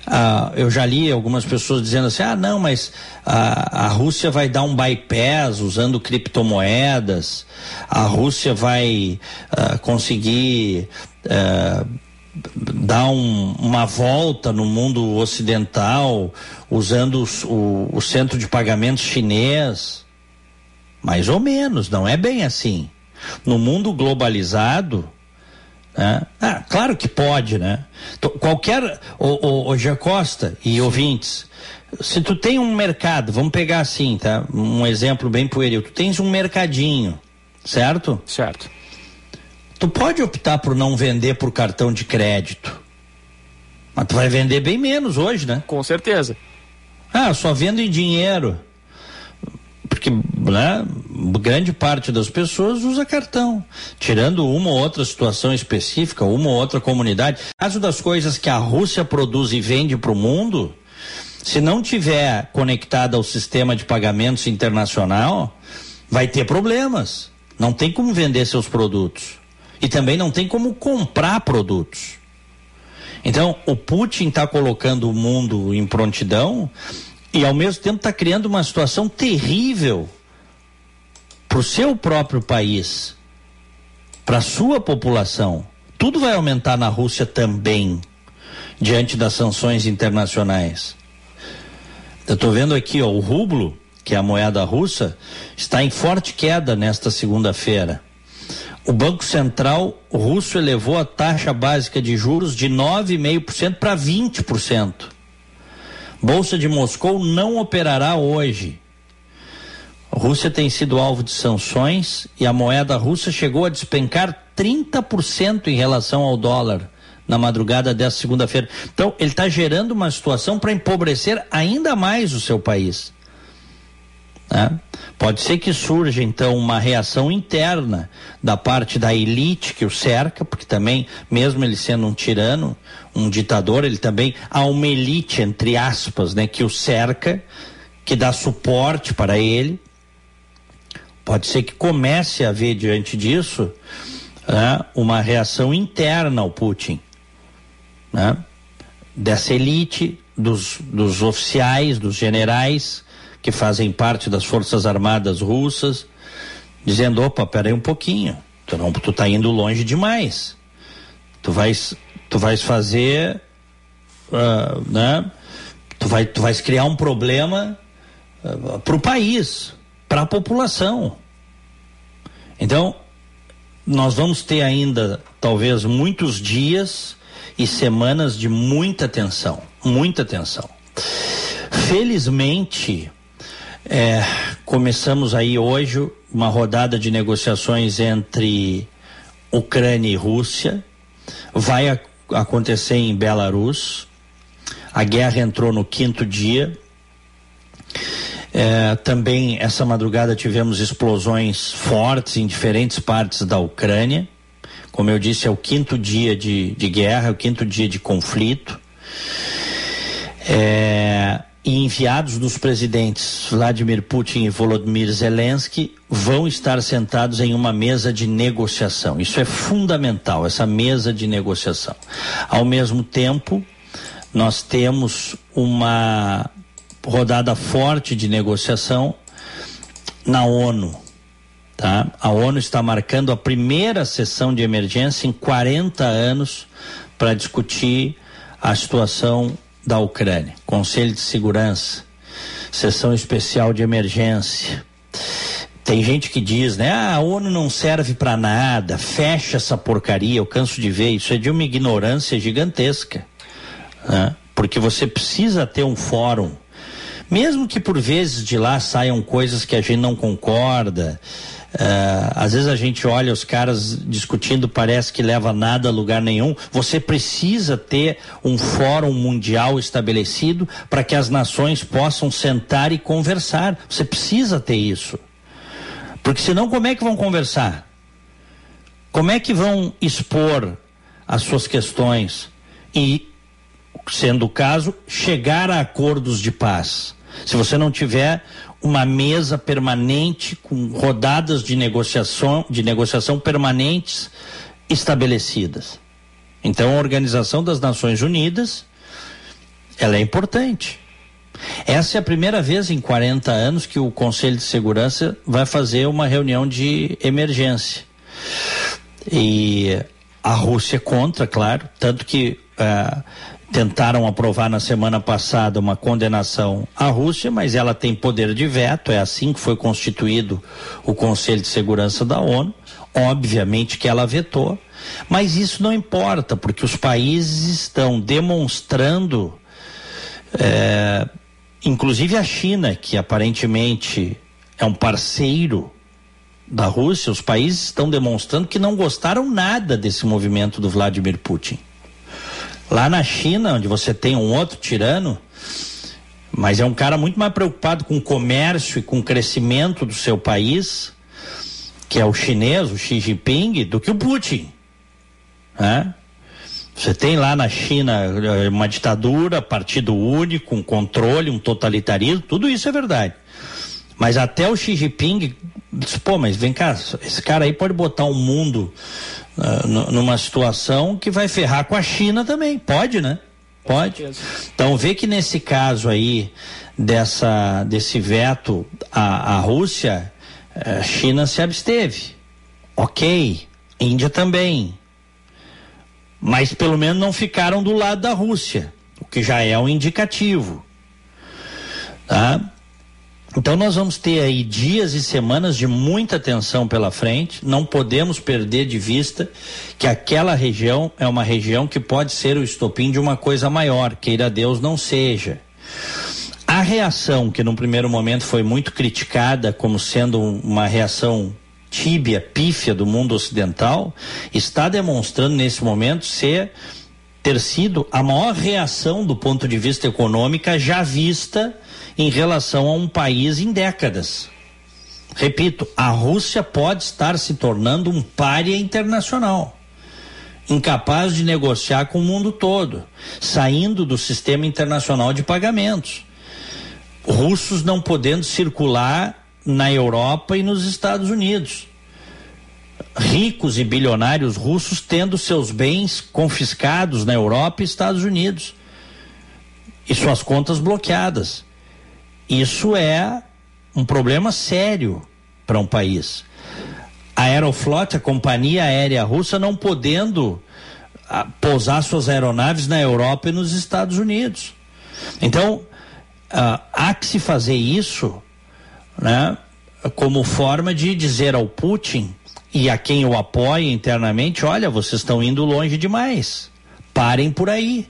Ah, eu já li algumas pessoas dizendo assim: ah, não, mas a, a Rússia vai dar um bypass usando criptomoedas, a Rússia vai ah, conseguir ah, dar um, uma volta no mundo ocidental usando os, o, o centro de pagamentos chinês. Mais ou menos, não é bem assim. No mundo globalizado, né? Ah, claro que pode, né? Qualquer, o, o, o Jacosta e ouvintes, se tu tem um mercado, vamos pegar assim, tá? Um exemplo bem pueril, tu tens um mercadinho, certo? Certo. Tu pode optar por não vender por cartão de crédito, mas tu vai vender bem menos hoje, né? Com certeza. Ah, só vendo em dinheiro porque né, grande parte das pessoas usa cartão, tirando uma ou outra situação específica, uma ou outra comunidade. Caso das coisas que a Rússia produz e vende para o mundo, se não tiver conectada ao sistema de pagamentos internacional, vai ter problemas. Não tem como vender seus produtos. E também não tem como comprar produtos. Então, o Putin está colocando o mundo em prontidão e ao mesmo tempo está criando uma situação terrível para o seu próprio país, para a sua população. Tudo vai aumentar na Rússia também, diante das sanções internacionais. Eu estou vendo aqui, ó, o rublo, que é a moeda russa, está em forte queda nesta segunda-feira. O Banco Central russo elevou a taxa básica de juros de 9,5% para 20%. Bolsa de Moscou não operará hoje. A Rússia tem sido alvo de sanções e a moeda russa chegou a despencar 30% em relação ao dólar na madrugada dessa segunda-feira. Então, ele está gerando uma situação para empobrecer ainda mais o seu país. Né? Pode ser que surja então uma reação interna da parte da elite que o cerca, porque também, mesmo ele sendo um tirano, um ditador, ele também há uma elite, entre aspas, né, que o cerca, que dá suporte para ele. Pode ser que comece a haver diante disso né, uma reação interna ao Putin, né, dessa elite dos, dos oficiais, dos generais que fazem parte das Forças Armadas russas, dizendo, opa, peraí um pouquinho, tu não, tu tá indo longe demais. Tu vais, tu vais fazer, uh, né? Tu, vai, tu vais criar um problema uh, para o país, para a população. Então, nós vamos ter ainda, talvez, muitos dias e semanas de muita tensão, muita tensão. Felizmente, é, começamos aí hoje uma rodada de negociações entre Ucrânia e Rússia. Vai a, acontecer em Belarus. A guerra entrou no quinto dia. É, também essa madrugada tivemos explosões fortes em diferentes partes da Ucrânia. Como eu disse, é o quinto dia de, de guerra, é o quinto dia de conflito. É, e enviados dos presidentes Vladimir Putin e Volodymyr Zelensky vão estar sentados em uma mesa de negociação. Isso é fundamental, essa mesa de negociação. Ao mesmo tempo, nós temos uma rodada forte de negociação na ONU. Tá? A ONU está marcando a primeira sessão de emergência em 40 anos para discutir a situação da Ucrânia. Conselho de Segurança, sessão especial de emergência. Tem gente que diz, né? Ah, a ONU não serve para nada, fecha essa porcaria, eu canso de ver. Isso é de uma ignorância gigantesca. Né? Porque você precisa ter um fórum. Mesmo que por vezes de lá saiam coisas que a gente não concorda, às vezes a gente olha os caras discutindo, parece que leva nada a lugar nenhum. Você precisa ter um fórum mundial estabelecido para que as nações possam sentar e conversar. Você precisa ter isso. Porque senão, como é que vão conversar? Como é que vão expor as suas questões e, sendo o caso, chegar a acordos de paz? Se você não tiver uma mesa permanente com rodadas de negociação, de negociação permanentes estabelecidas. Então, a Organização das Nações Unidas, ela é importante. Essa é a primeira vez em 40 anos que o Conselho de Segurança vai fazer uma reunião de emergência. E a Rússia é contra, claro, tanto que uh, tentaram aprovar na semana passada uma condenação à Rússia, mas ela tem poder de veto, é assim que foi constituído o Conselho de Segurança da ONU. Obviamente que ela vetou, mas isso não importa, porque os países estão demonstrando, é, inclusive a China, que aparentemente é um parceiro da Rússia, os países estão demonstrando que não gostaram nada desse movimento do Vladimir Putin. Lá na China, onde você tem um outro tirano, mas é um cara muito mais preocupado com o comércio e com o crescimento do seu país, que é o chinês, o Xi Jinping, do que o Putin. Né? Você tem lá na China eh, uma ditadura, partido único, um controle, um totalitarismo, tudo isso é verdade. Mas até o Xi Jinping disse, pô, mas vem cá, esse cara aí pode botar o um mundo uh, numa situação que vai ferrar com a China também. Pode, né? Pode. Então vê que nesse caso aí dessa desse veto à, à Rússia, a China se absteve. Ok, Índia também. Mas pelo menos não ficaram do lado da Rússia, o que já é um indicativo. Tá? Então nós vamos ter aí dias e semanas de muita tensão pela frente. Não podemos perder de vista que aquela região é uma região que pode ser o estopim de uma coisa maior, queira Deus não seja. A reação, que num primeiro momento foi muito criticada como sendo uma reação tíbia, pífia do mundo ocidental, está demonstrando nesse momento ser ter sido a maior reação do ponto de vista econômica já vista em relação a um país em décadas. Repito, a Rússia pode estar se tornando um pária internacional, incapaz de negociar com o mundo todo, saindo do sistema internacional de pagamentos. Russos não podendo circular na Europa e nos Estados Unidos. Ricos e bilionários russos tendo seus bens confiscados na Europa e Estados Unidos e suas contas bloqueadas. Isso é um problema sério para um país. A Aeroflot, a companhia aérea russa, não podendo ah, pousar suas aeronaves na Europa e nos Estados Unidos. Então, uh, há que se fazer isso né, como forma de dizer ao Putin e a quem o apoia internamente: olha, vocês estão indo longe demais, parem por aí.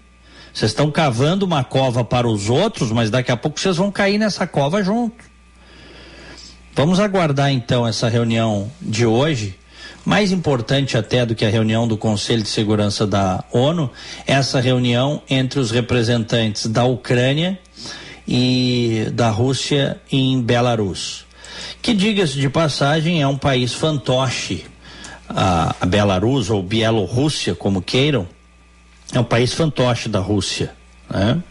Vocês estão cavando uma cova para os outros, mas daqui a pouco vocês vão cair nessa cova junto. Vamos aguardar então essa reunião de hoje. Mais importante até do que a reunião do Conselho de Segurança da ONU, essa reunião entre os representantes da Ucrânia e da Rússia em Belarus. Que, diga-se de passagem, é um país fantoche. A, a Belarus ou Bielorrússia, como queiram, é um país fantoche da Rússia. Né?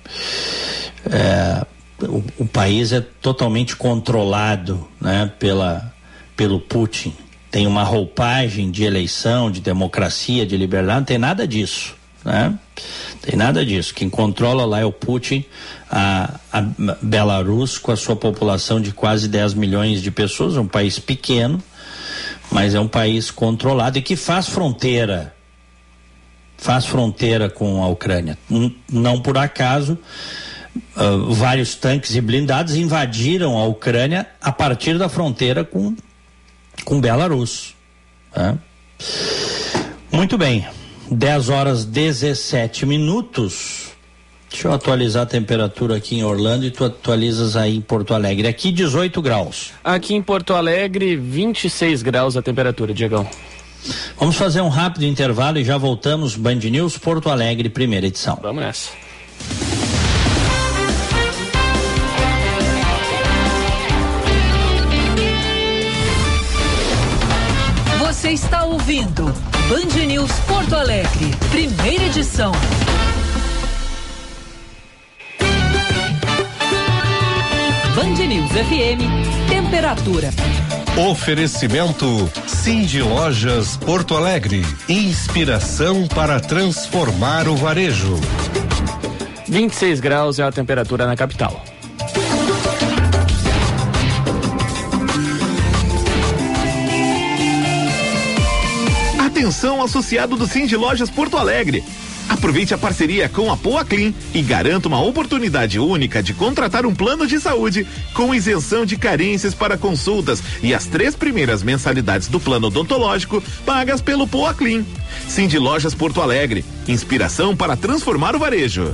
É, o, o, país é totalmente controlado né, pela, pelo Putin. Tem uma roupagem de eleição, de democracia, de liberdade, não tem nada disso. Né? Tem nada disso. Quem controla lá é o Putin, a, a Belarus, com a sua população de quase 10 milhões de pessoas, um país pequeno, mas é um país controlado e que faz fronteira faz fronteira com a Ucrânia. Não por acaso, uh, vários tanques e blindados invadiram a Ucrânia a partir da fronteira com, com Belarus. Né? Muito bem, 10 horas 17 minutos. Deixa eu atualizar a temperatura aqui em Orlando e tu atualizas aí em Porto Alegre. Aqui 18 graus. Aqui em Porto Alegre, 26 graus a temperatura, Diegão. Vamos fazer um rápido intervalo e já voltamos. Band News Porto Alegre, primeira edição. Vamos nessa. Você está ouvindo Band News Porto Alegre, primeira edição. Band News FM, temperatura. Oferecimento Cindy Lojas Porto Alegre. Inspiração para transformar o varejo. 26 graus é a temperatura na capital. Atenção associado do Cindy Lojas Porto Alegre. Aproveite a parceria com a Poa Clean e garanta uma oportunidade única de contratar um plano de saúde com isenção de carências para consultas e as três primeiras mensalidades do plano odontológico pagas pelo Poa Clean. Cindy Lojas Porto Alegre, inspiração para transformar o varejo.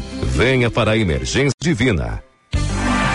venha para a Emergência Divina.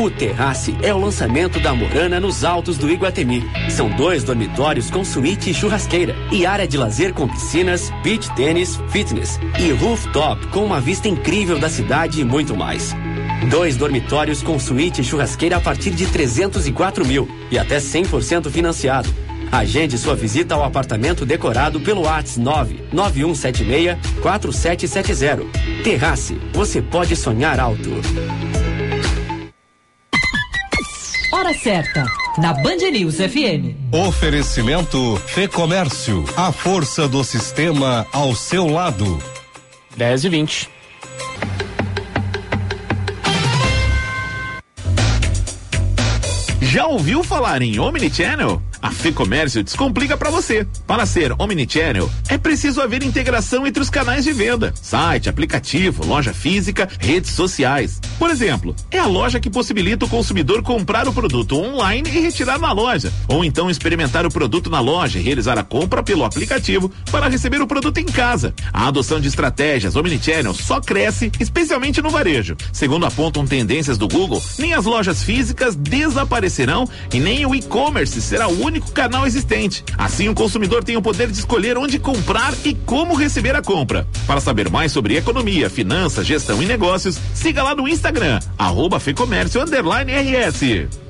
O Terrace é o lançamento da Morana nos altos do Iguatemi. São dois dormitórios com suíte e churrasqueira e área de lazer com piscinas, beach tênis, fitness e rooftop com uma vista incrível da cidade e muito mais. Dois dormitórios com suíte e churrasqueira a partir de 304 mil e até 100% financiado. Agende sua visita ao apartamento decorado pelo ATS 99176 4770. Terrace, você pode sonhar alto. Hora certa, na Band News FM. Oferecimento Fê Comércio, a força do sistema ao seu lado. 10 e 20. Já ouviu falar em Omnichannel? A Fecomércio descomplica para você. Para ser omnichannel, é preciso haver integração entre os canais de venda: site, aplicativo, loja física, redes sociais. Por exemplo, é a loja que possibilita o consumidor comprar o produto online e retirar na loja, ou então experimentar o produto na loja e realizar a compra pelo aplicativo para receber o produto em casa. A adoção de estratégias omnichannel só cresce, especialmente no varejo. Segundo apontam tendências do Google, nem as lojas físicas desaparecerão e nem o e-commerce será o único canal existente. Assim, o consumidor tem o poder de escolher onde comprar e como receber a compra. Para saber mais sobre economia, finanças, gestão e negócios, siga lá no Instagram, arroba Fecomércio RS.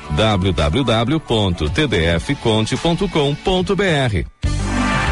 www.tdfconte.com.br.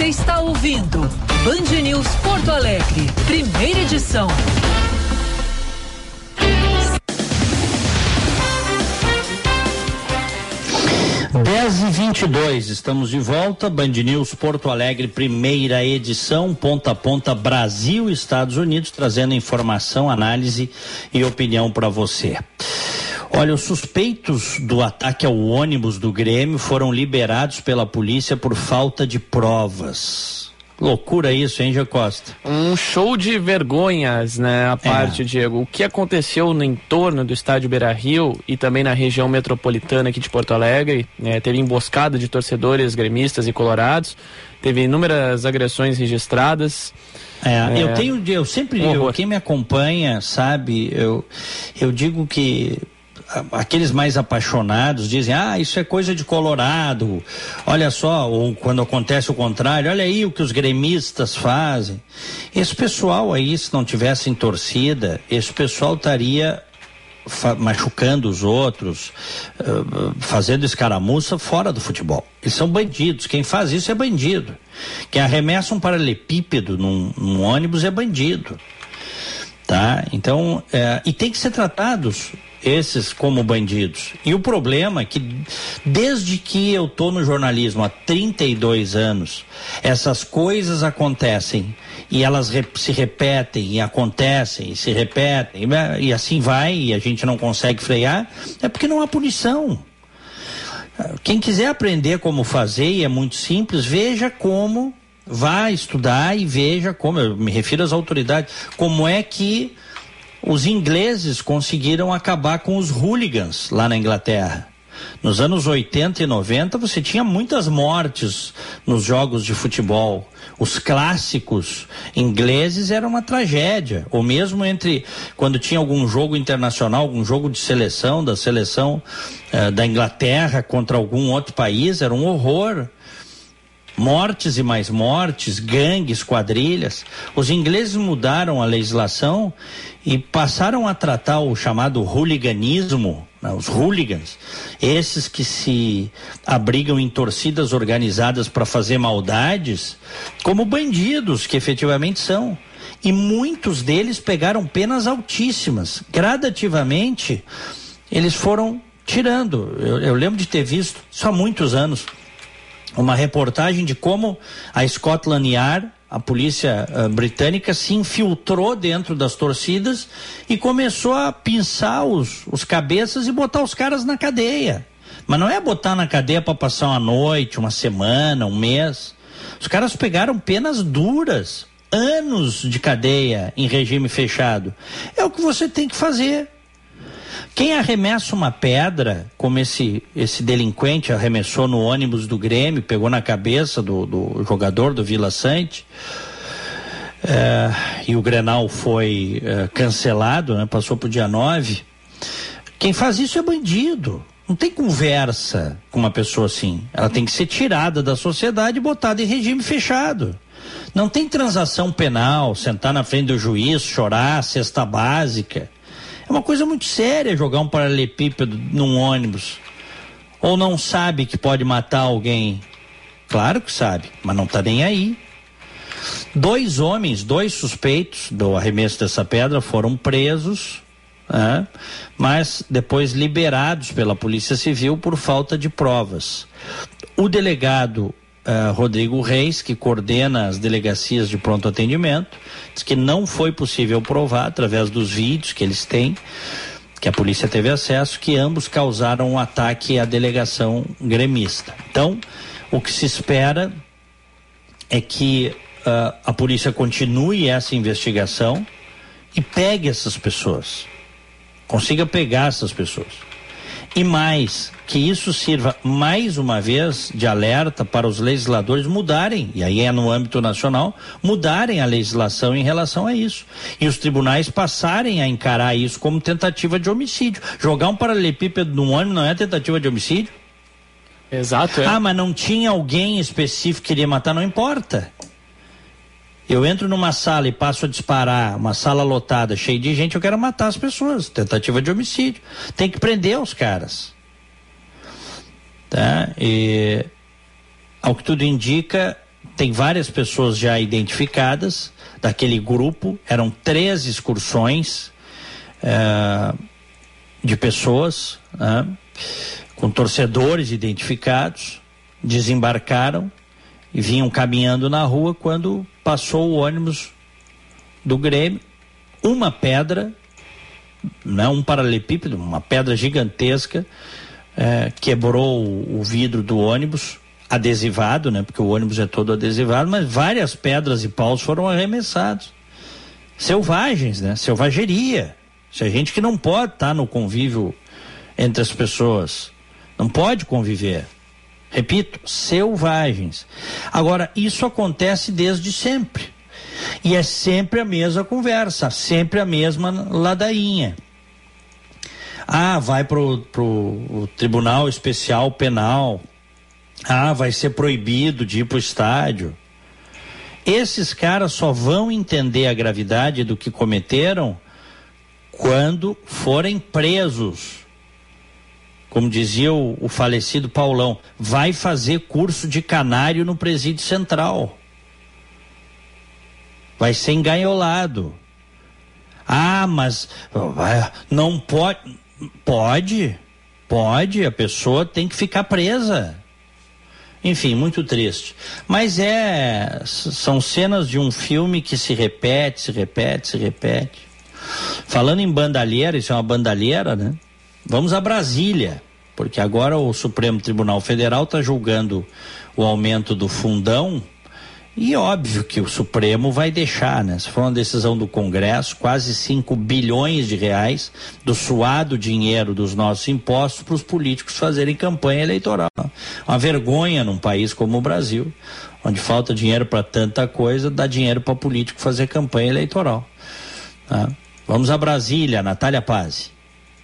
Você está ouvindo Band News Porto Alegre, primeira edição. Dez e vinte e dois, estamos de volta, Band News Porto Alegre, primeira edição, ponta a ponta Brasil, Estados Unidos, trazendo informação, análise e opinião para você. Olha, os suspeitos do ataque ao ônibus do Grêmio foram liberados pela polícia por falta de provas. Loucura isso, hein, Gê Costa? Um show de vergonhas, né, a parte, é. Diego. O que aconteceu no entorno do estádio Beira-Rio e também na região metropolitana aqui de Porto Alegre, né, teve emboscada de torcedores gremistas e colorados, teve inúmeras agressões registradas. É, é, eu tenho, eu sempre, eu, quem me acompanha sabe, eu, eu digo que aqueles mais apaixonados dizem, ah, isso é coisa de Colorado. Olha só, ou quando acontece o contrário, olha aí o que os gremistas fazem. Esse pessoal aí, se não tivessem torcida, esse pessoal estaria machucando os outros, uh, fazendo escaramuça fora do futebol. Eles são bandidos. Quem faz isso é bandido. Quem arremessa um paralelepípedo num, num ônibus é bandido. Tá? Então, é, e tem que ser tratados esses como bandidos. E o problema é que desde que eu tô no jornalismo há 32 anos, essas coisas acontecem e elas se repetem e acontecem e se repetem e assim vai e a gente não consegue frear, é porque não há punição. Quem quiser aprender como fazer, e é muito simples, veja como, vá estudar e veja como, eu me refiro às autoridades, como é que os ingleses conseguiram acabar com os hooligans lá na Inglaterra. Nos anos 80 e 90 você tinha muitas mortes nos jogos de futebol. Os clássicos ingleses eram uma tragédia. Ou mesmo entre quando tinha algum jogo internacional, algum jogo de seleção, da seleção eh, da Inglaterra contra algum outro país, era um horror mortes e mais mortes, gangues, quadrilhas. Os ingleses mudaram a legislação e passaram a tratar o chamado hooliganismo, né, os hooligans, esses que se abrigam em torcidas organizadas para fazer maldades, como bandidos que efetivamente são. E muitos deles pegaram penas altíssimas. Gradativamente, eles foram tirando. Eu, eu lembro de ter visto, isso há muitos anos, uma reportagem de como a Scotland Yard, a polícia uh, britânica, se infiltrou dentro das torcidas e começou a pinçar os, os cabeças e botar os caras na cadeia. Mas não é botar na cadeia para passar uma noite, uma semana, um mês. Os caras pegaram penas duras, anos de cadeia em regime fechado. É o que você tem que fazer. Quem arremessa uma pedra, como esse, esse delinquente arremessou no ônibus do Grêmio, pegou na cabeça do, do jogador do Vila Sante, é, e o Grenal foi é, cancelado, né, passou para o dia 9. Quem faz isso é bandido. Não tem conversa com uma pessoa assim. Ela tem que ser tirada da sociedade e botada em regime fechado. Não tem transação penal, sentar na frente do juiz, chorar, cesta básica. É uma coisa muito séria jogar um paralelepípedo num ônibus. Ou não sabe que pode matar alguém. Claro que sabe, mas não está nem aí. Dois homens, dois suspeitos do arremesso dessa pedra foram presos né? mas depois liberados pela Polícia Civil por falta de provas. O delegado uh, Rodrigo Reis, que coordena as delegacias de pronto atendimento, diz que não foi possível provar, através dos vídeos que eles têm, que a polícia teve acesso, que ambos causaram um ataque à delegação gremista. Então, o que se espera é que uh, a polícia continue essa investigação e pegue essas pessoas consiga pegar essas pessoas. E mais, que isso sirva mais uma vez de alerta para os legisladores mudarem, e aí é no âmbito nacional, mudarem a legislação em relação a isso. E os tribunais passarem a encarar isso como tentativa de homicídio. Jogar um paralelepípedo num ônibus não é tentativa de homicídio? Exato. É. Ah, mas não tinha alguém específico que queria matar, não importa. Eu entro numa sala e passo a disparar, uma sala lotada, cheia de gente, eu quero matar as pessoas. Tentativa de homicídio. Tem que prender os caras. Tá? E, ao que tudo indica, tem várias pessoas já identificadas daquele grupo. Eram três excursões é, de pessoas, né? com torcedores identificados, desembarcaram e vinham caminhando na rua quando passou o ônibus do Grêmio, uma pedra, né, um paralelepípedo, uma pedra gigantesca, é, quebrou o, vidro do ônibus, adesivado, né, porque o ônibus é todo adesivado, mas várias pedras e paus foram arremessados. Selvagens, né? Selvageria. Isso é gente que não pode estar no convívio entre as pessoas. Não pode conviver. Repito, selvagens. Agora, isso acontece desde sempre. E é sempre a mesma conversa, sempre a mesma ladainha. Ah, vai pro, pro Tribunal Especial Penal. Ah, vai ser proibido de ir pro estádio. Esses caras só vão entender a gravidade do que cometeram quando forem presos como dizia o, o, falecido Paulão, vai fazer curso de canário no presídio central. Vai ser engaiolado. Ah, mas não pode. Pode, pode, a pessoa tem que ficar presa. Enfim, muito triste. Mas é. São cenas de um filme que se repete, se repete, se repete. Falando em bandalheira, isso é uma bandalheira, né? Vamos a Brasília, porque agora o Supremo Tribunal Federal está julgando o aumento do fundão e óbvio que o Supremo vai deixar, né? Se for uma decisão do Congresso, quase 5 bilhões de reais do suado dinheiro dos nossos impostos para os políticos fazerem campanha eleitoral. Uma vergonha num país como o Brasil, onde falta dinheiro para tanta coisa, dá dinheiro para político fazer campanha eleitoral. Tá? Vamos a Brasília, Natália Pazzi.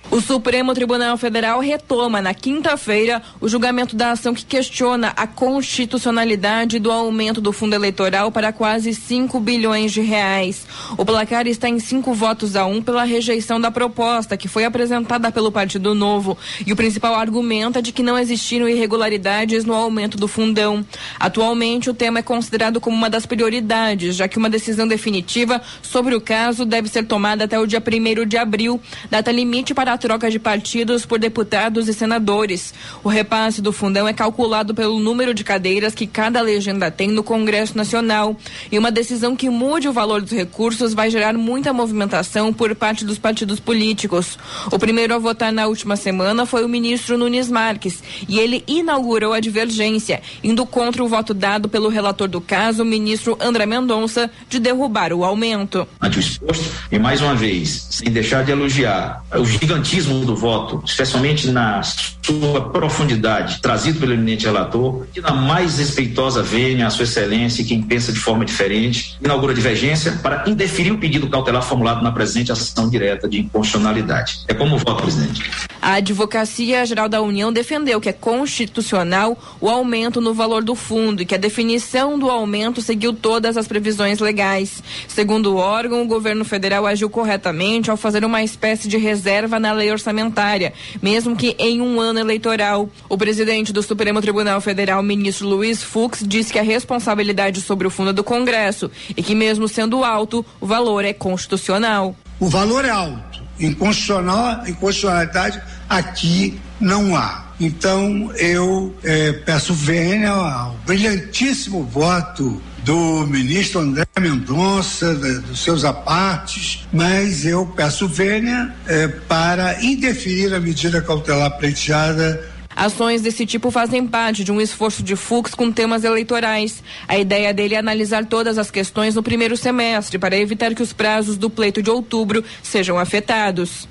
O Supremo Tribunal Federal retoma na quinta-feira o julgamento da ação que questiona a constitucionalidade do aumento do fundo eleitoral para quase 5 bilhões de reais. O placar está em cinco votos a um pela rejeição da proposta que foi apresentada pelo Partido Novo. E o principal argumento é de que não existiram irregularidades no aumento do fundão. Atualmente, o tema é considerado como uma das prioridades, já que uma decisão definitiva sobre o caso deve ser tomada até o dia 1 de abril, data limite para troca de partidos por deputados e senadores. O repasse do fundão é calculado pelo número de cadeiras que cada legenda tem no Congresso Nacional. E uma decisão que mude o valor dos recursos vai gerar muita movimentação por parte dos partidos políticos. O primeiro a votar na última semana foi o ministro Nunes Marques e ele inaugurou a divergência, indo contra o voto dado pelo relator do caso, o ministro André Mendonça, de derrubar o aumento. Ante o e mais uma vez, sem deixar de elogiar o gigante gigantismo do voto, especialmente na sua profundidade, trazido pelo eminente relator, que na mais respeitosa vênia, a sua excelência e quem pensa de forma diferente, inaugura divergência para indeferir o pedido cautelar formulado na presente ação direta de inconstitucionalidade. É como voto, presidente. A Advocacia Geral da União defendeu que é constitucional o aumento no valor do fundo e que a definição do aumento seguiu todas as previsões legais. Segundo o órgão, o governo federal agiu corretamente ao fazer uma espécie de reserva na lei orçamentária, mesmo que em um ano eleitoral. O presidente do Supremo Tribunal Federal, ministro Luiz Fux, disse que a responsabilidade sobre o fundo é do Congresso e que, mesmo sendo alto, o valor é constitucional. O valor é alto. Inconstitucional, inconstitucionalidade aqui não há. Então eu eh, peço vênia ao brilhantíssimo voto do ministro André Mendonça, dos seus apartes, mas eu peço vênia eh, para indeferir a medida cautelar pleiteada Ações desse tipo fazem parte de um esforço de Fux com temas eleitorais. A ideia dele é analisar todas as questões no primeiro semestre para evitar que os prazos do pleito de outubro sejam afetados.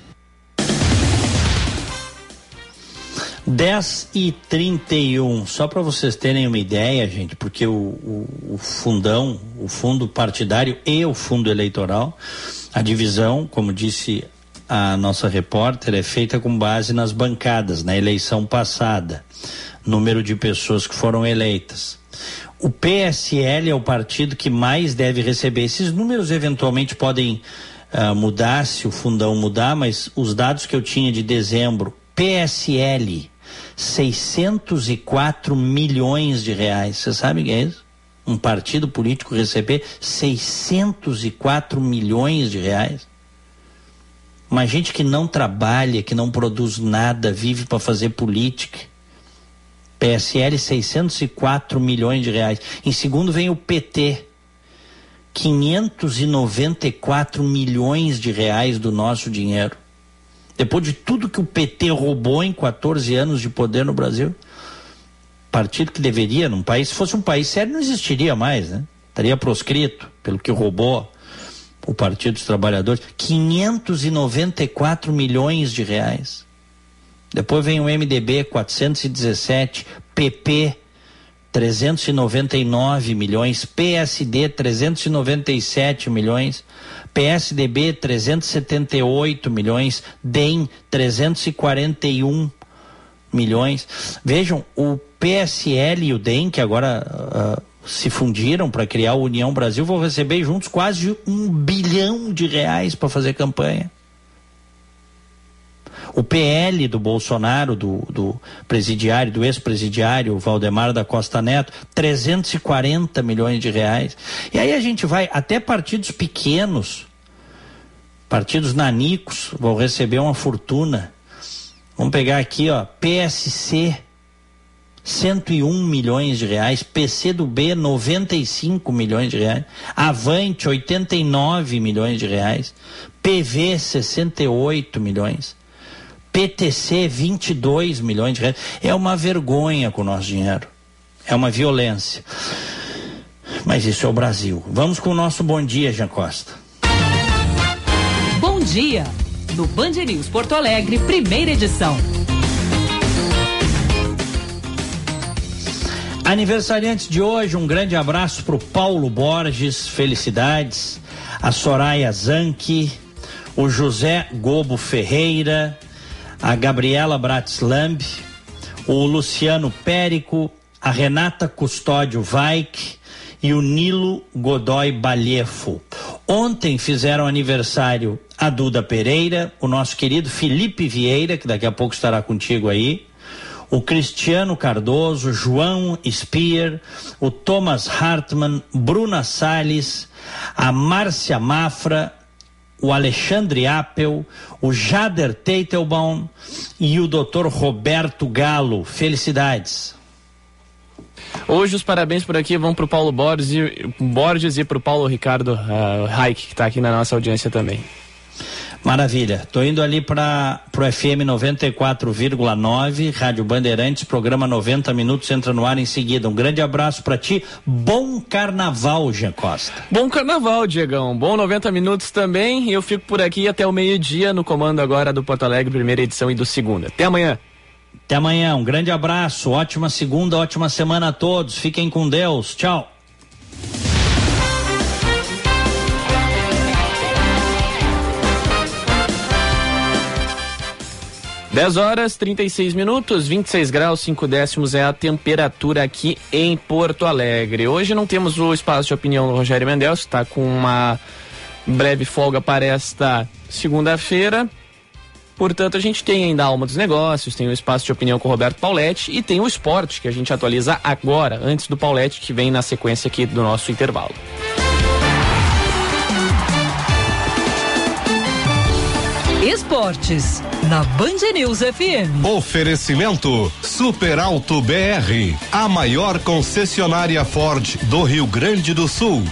10 e 31, só para vocês terem uma ideia, gente, porque o, o, o, fundão, o fundo partidário e o fundo eleitoral, a divisão, como disse a nossa repórter, é feita com base nas bancadas, na eleição passada, número de pessoas que foram eleitas. O PSL é o partido que mais deve receber. Esses números eventualmente podem uh, mudar se o fundão mudar, mas os dados que eu tinha de dezembro, PSL 604 milhões de reais. Você sabe o que é isso? Um partido político receber 604 milhões de reais. Uma gente que não trabalha, que não produz nada, vive para fazer política. PSL 604 milhões de reais. Em segundo vem o PT. 594 milhões de reais do nosso dinheiro. Depois de tudo que o PT roubou em 14 anos de poder no Brasil, partido que deveria, num país, se fosse um país sério, não existiria mais, né? Estaria proscrito pelo que roubou o Partido dos Trabalhadores. 594 milhões de reais. Depois vem o MDB, 417, PP, 399 milhões, PSD, 397 milhões. PSDB 378 milhões, DEM 341 milhões. Vejam, o PSL e o DEM, que agora uh, se fundiram para criar a União Brasil, vão receber juntos quase um bilhão de reais para fazer campanha. O PL do Bolsonaro, do, do presidiário, do ex-presidiário Valdemar da Costa Neto, 340 milhões de reais. E aí a gente vai até partidos pequenos, partidos nanicos vão receber uma fortuna. Vamos pegar aqui, ó, PSC 101 milhões de reais, PC do B 95 milhões de reais, Avante 89 milhões de reais, PV 68 milhões. PTC 22 milhões de reais. É uma vergonha com o nosso dinheiro. É uma violência. Mas isso é o Brasil. Vamos com o nosso bom dia, Jean Costa. Bom dia. No Band News Porto Alegre, primeira edição. Aniversariantes de hoje, um grande abraço para o Paulo Borges, felicidades. A Soraya Zanke, o José Gobo Ferreira, a Gabriela Bratslamb, o Luciano Périco, a Renata Custódio Vaik e o Nilo Godoy Balhefo. Ontem fizeram aniversário a Duda Pereira, o nosso querido Felipe Vieira, que daqui a pouco estará contigo aí, o Cristiano Cardoso, João Spear, o Thomas Hartmann, Bruna Salles, a Márcia Mafra, o Alexandre Appel, o Jader Teitelbaum e o Dr. Roberto Galo. Felicidades. Hoje os parabéns por aqui vão para o Paulo Borges e, Borges e para o Paulo Ricardo uh, Reich, que está aqui na nossa audiência também. Maravilha. Tô indo ali para pro FM 94,9, Rádio Bandeirantes, programa 90 minutos entra no ar em seguida. Um grande abraço para ti. Bom carnaval, Jean Costa. Bom carnaval, Diegão. Bom 90 minutos também. E eu fico por aqui até o meio-dia no comando agora do Porto Alegre, primeira edição e do segunda. Até amanhã. Até amanhã. Um grande abraço. Ótima segunda, ótima semana a todos. Fiquem com Deus. Tchau. 10 horas 36 minutos, 26 graus, 5 décimos é a temperatura aqui em Porto Alegre. Hoje não temos o espaço de opinião do Rogério Mendes, está com uma breve folga para esta segunda-feira. Portanto, a gente tem ainda a Alma dos Negócios, tem o espaço de opinião com o Roberto Pauletti e tem o esporte que a gente atualiza agora, antes do Pauletti, que vem na sequência aqui do nosso intervalo. Esportes, na Band News FM. Oferecimento Super Alto BR, a maior concessionária Ford do Rio Grande do Sul.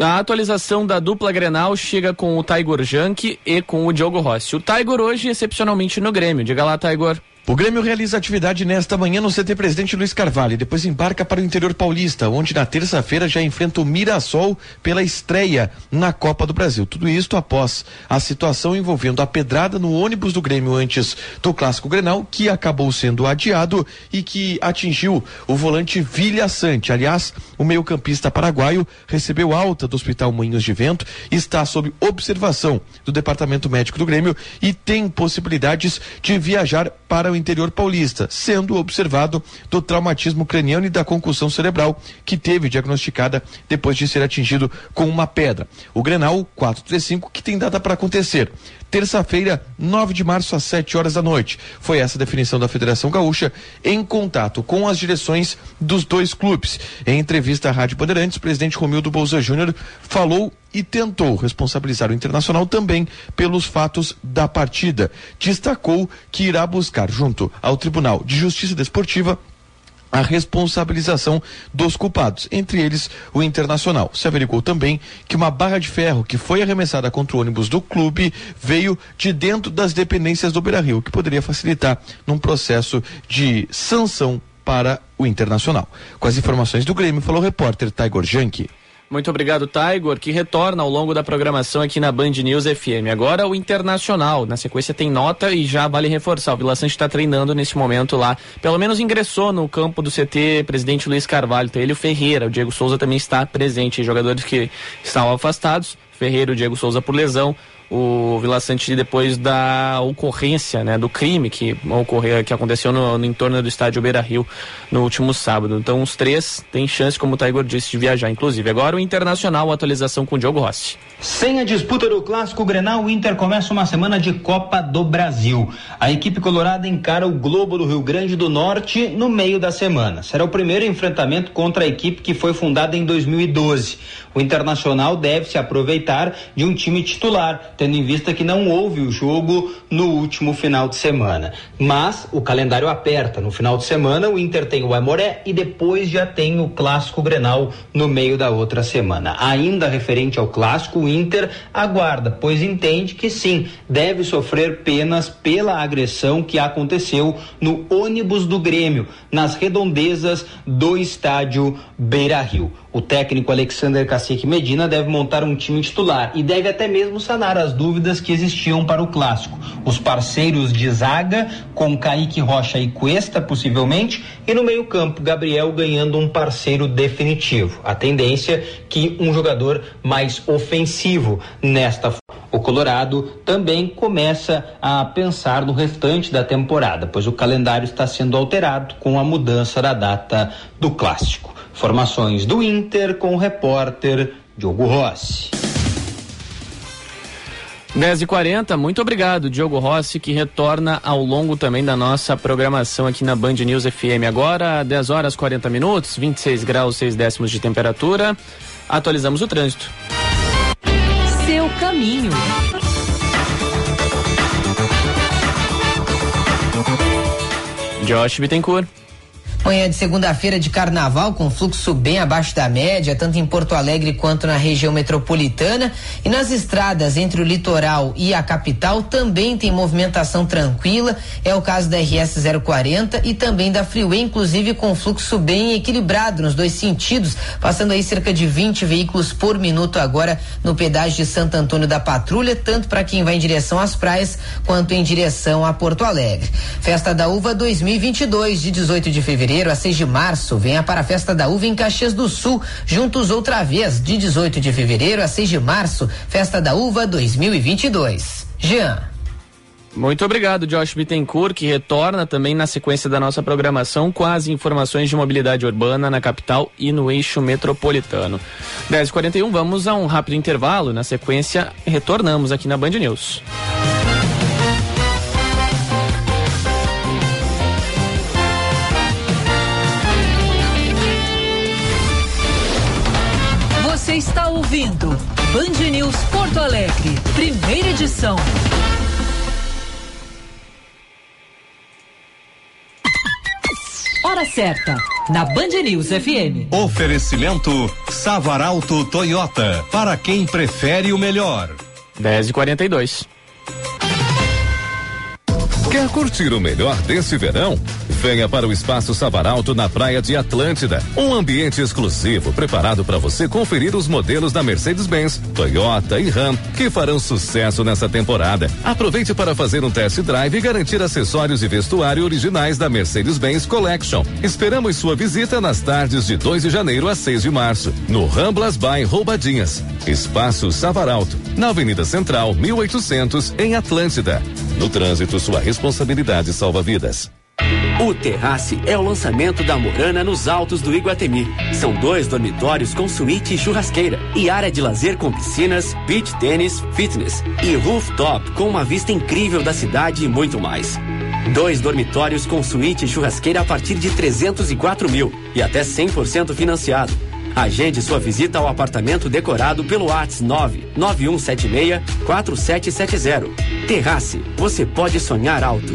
A atualização da dupla Grenal chega com o Tiger Junk e com o Diogo Rossi. O Tiger hoje excepcionalmente no Grêmio. Diga lá, Tiger. O Grêmio realiza atividade nesta manhã no CT Presidente Luiz Carvalho e depois embarca para o interior paulista, onde na terça-feira já enfrenta o Mirassol pela estreia na Copa do Brasil. Tudo isto após a situação envolvendo a pedrada no ônibus do Grêmio antes do Clássico Grenal, que acabou sendo adiado e que atingiu o volante Vilha Sante. Aliás, o meio-campista paraguaio recebeu alta do Hospital Moinhos de Vento, está sob observação do Departamento Médico do Grêmio e tem possibilidades de viajar para o interior paulista, sendo observado do traumatismo craniano e da concussão cerebral que teve diagnosticada depois de ser atingido com uma pedra. O Grenal 435 que tem data para acontecer terça-feira, 9 de março, às 7 horas da noite. Foi essa a definição da Federação Gaúcha em contato com as direções dos dois clubes. Em entrevista à Rádio Bandeirantes, o presidente Romildo Bolsa Júnior falou e tentou responsabilizar o Internacional também pelos fatos da partida. Destacou que irá buscar, junto ao Tribunal de Justiça Desportiva, a responsabilização dos culpados, entre eles o Internacional. Se averigou também que uma barra de ferro que foi arremessada contra o ônibus do clube veio de dentro das dependências do Beira-Rio, que poderia facilitar num processo de sanção para o Internacional. Com as informações do Grêmio, falou o repórter Tiger Janke. Muito obrigado, Tiger, que retorna ao longo da programação aqui na Band News FM. Agora o Internacional. Na sequência tem nota e já vale reforçar. O Vila Sante está treinando nesse momento lá. Pelo menos ingressou no campo do CT presidente Luiz Carvalho. Tem ele o Ferreira. O Diego Souza também está presente. Jogadores que estavam afastados. Ferreira, o Diego Souza por lesão o Vila Sante depois da ocorrência, né, do crime que ocorreu, que aconteceu no, no entorno do estádio Beira Rio no último sábado. Então os três têm chance, como o Tiger disse, de viajar. Inclusive agora o Internacional, atualização com o Diogo Rossi. Sem a disputa do clássico Grenal, o Inter começa uma semana de Copa do Brasil. A equipe colorada encara o Globo do Rio Grande do Norte no meio da semana. Será o primeiro enfrentamento contra a equipe que foi fundada em 2012. O Internacional deve se aproveitar de um time titular, tendo em vista que não houve o jogo no último final de semana. Mas o calendário aperta. No final de semana, o Inter tem o Aimoré e depois já tem o Clássico Grenal no meio da outra semana. Ainda referente ao Clássico, o Inter aguarda, pois entende que sim, deve sofrer penas pela agressão que aconteceu no ônibus do Grêmio, nas redondezas do estádio Beira Rio. O técnico Alexander Cacique Medina deve montar um time titular e deve até mesmo sanar as dúvidas que existiam para o clássico. Os parceiros de zaga, com Kaique Rocha e Cuesta, possivelmente, e no meio-campo, Gabriel ganhando um parceiro definitivo. A tendência que um jogador mais ofensivo nesta o Colorado também começa a pensar no restante da temporada, pois o calendário está sendo alterado com a mudança da data do clássico. Formações do Inter com o repórter Diogo Rossi. 10 e 40 muito obrigado, Diogo Rossi, que retorna ao longo também da nossa programação aqui na Band News FM. Agora, 10 horas 40 minutos, 26 graus 6 décimos de temperatura. Atualizamos o trânsito. Seu caminho. Josh Bittencourt. Manhã de segunda-feira de carnaval, com fluxo bem abaixo da média, tanto em Porto Alegre quanto na região metropolitana. E nas estradas entre o litoral e a capital também tem movimentação tranquila. É o caso da RS 040 e também da Freeway, inclusive com fluxo bem equilibrado nos dois sentidos, passando aí cerca de 20 veículos por minuto agora no pedágio de Santo Antônio da Patrulha, tanto para quem vai em direção às praias quanto em direção a Porto Alegre. Festa da Uva 2022, de 18 de fevereiro fevereiro a 6 de março, venha para a Festa da Uva em Caxias do Sul, juntos outra vez, de 18 de fevereiro a 6 de março, Festa da Uva 2022. Jean. Muito obrigado, Josh Bittencourt, que retorna também na sequência da nossa programação com as informações de mobilidade urbana na capital e no eixo metropolitano. 10h41, vamos a um rápido intervalo. Na sequência, retornamos aqui na Band News. Ouvindo Band News Porto Alegre, primeira edição. Hora certa, na Band News FM. Oferecimento Savaralto Toyota, para quem prefere o melhor. 10 e 42 Quer curtir o melhor desse verão? Venha para o Espaço Savaralto na Praia de Atlântida. Um ambiente exclusivo preparado para você conferir os modelos da Mercedes-Benz, Toyota e Ram que farão sucesso nessa temporada. Aproveite para fazer um test drive e garantir acessórios e vestuário originais da Mercedes-Benz Collection. Esperamos sua visita nas tardes de 2 de janeiro a 6 de março, no Ramblas by Roubadinhas. Espaço Savaralto, na Avenida Central, 1800, em Atlântida. No trânsito, sua responsabilidade salva vidas. O Terrace é o lançamento da Morana nos altos do Iguatemi. São dois dormitórios com suíte e churrasqueira e área de lazer com piscinas, beach tênis, fitness e rooftop com uma vista incrível da cidade e muito mais. Dois dormitórios com suíte e churrasqueira a partir de 304 mil e até 100% financiado. Agende sua visita ao apartamento decorado pelo ATS 99176 4770. Terrace, você pode sonhar alto.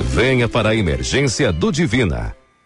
venha para a emergência do Divina.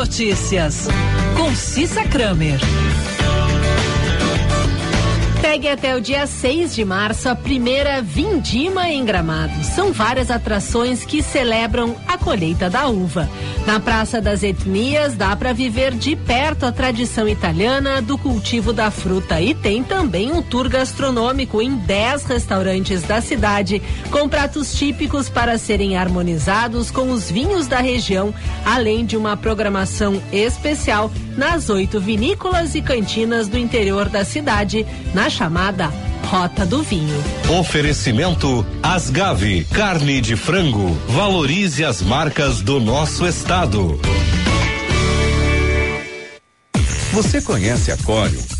Agronotícias, com Cissa Kramer. Segue até o dia 6 de março a primeira Vindima em Gramado. São várias atrações que celebram a colheita da uva. Na Praça das Etnias dá para viver de perto a tradição italiana do cultivo da fruta e tem também um tour gastronômico em 10 restaurantes da cidade com pratos típicos para serem harmonizados com os vinhos da região, além de uma programação especial nas oito vinícolas e cantinas do interior da cidade, na chamada Rota do Vinho. Oferecimento Asgave, carne de frango. Valorize as marcas do nosso estado. Você conhece a Cório?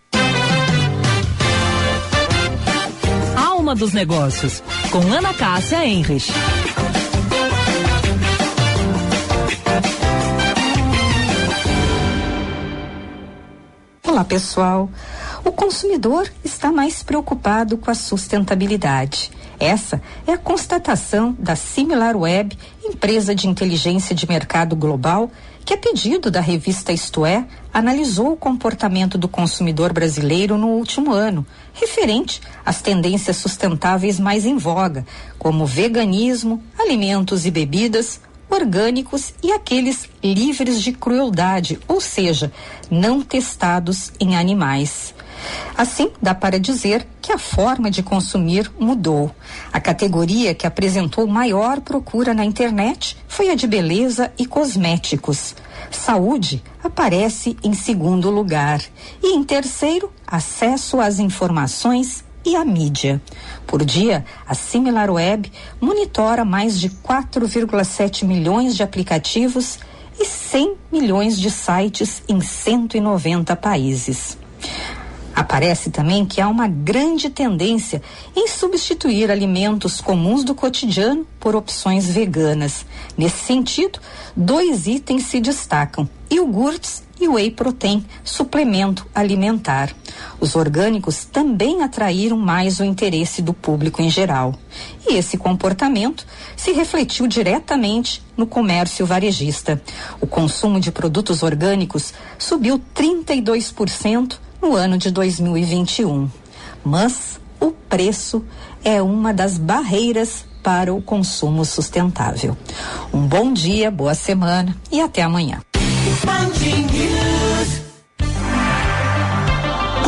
Alma dos negócios, com Ana Cássia Enres. Olá, pessoal. O consumidor está mais preocupado com a sustentabilidade. Essa é a constatação da SimilarWeb, empresa de inteligência de mercado global, que, a pedido da revista Isto É, analisou o comportamento do consumidor brasileiro no último ano, referente às tendências sustentáveis mais em voga, como veganismo, alimentos e bebidas, orgânicos e aqueles livres de crueldade, ou seja, não testados em animais. Assim, dá para dizer que a forma de consumir mudou. A categoria que apresentou maior procura na internet foi a de beleza e cosméticos. Saúde aparece em segundo lugar. E em terceiro, acesso às informações e a mídia. Por dia, a SimilarWeb monitora mais de 4,7 milhões de aplicativos e 100 milhões de sites em 190 países. Aparece também que há uma grande tendência em substituir alimentos comuns do cotidiano por opções veganas. Nesse sentido, dois itens se destacam: iogurtes e whey protein, suplemento alimentar. Os orgânicos também atraíram mais o interesse do público em geral. E esse comportamento se refletiu diretamente no comércio varejista. O consumo de produtos orgânicos subiu 32% no ano de 2021. Mas o preço é uma das barreiras para o consumo sustentável. Um bom dia, boa semana e até amanhã.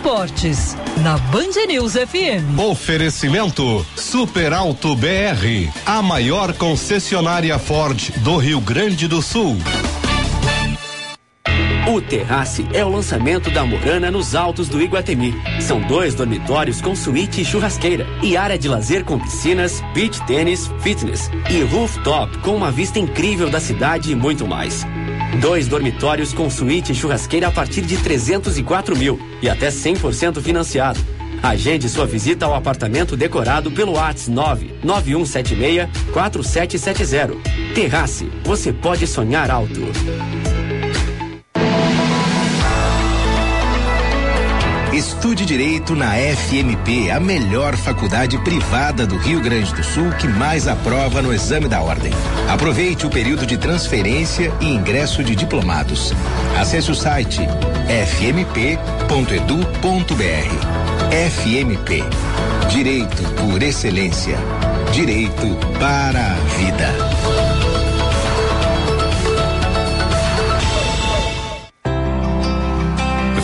Esportes, na Band News FM. Oferecimento Super Alto BR, a maior concessionária Ford do Rio Grande do Sul. O Terrace é o lançamento da Morana nos altos do Iguatemi. São dois dormitórios com suíte e churrasqueira e área de lazer com piscinas, beach tênis, fitness e rooftop com uma vista incrível da cidade e muito mais. Dois dormitórios com suíte e churrasqueira a partir de 304 mil e até 100% financiado. Agende sua visita ao apartamento decorado pelo ATS 99176 4770. Terrace, você pode sonhar alto. Estude Direito na FMP, a melhor faculdade privada do Rio Grande do Sul que mais aprova no exame da ordem. Aproveite o período de transferência e ingresso de diplomados. Acesse o site fmp.edu.br. FMP. Direito por excelência. Direito para a vida.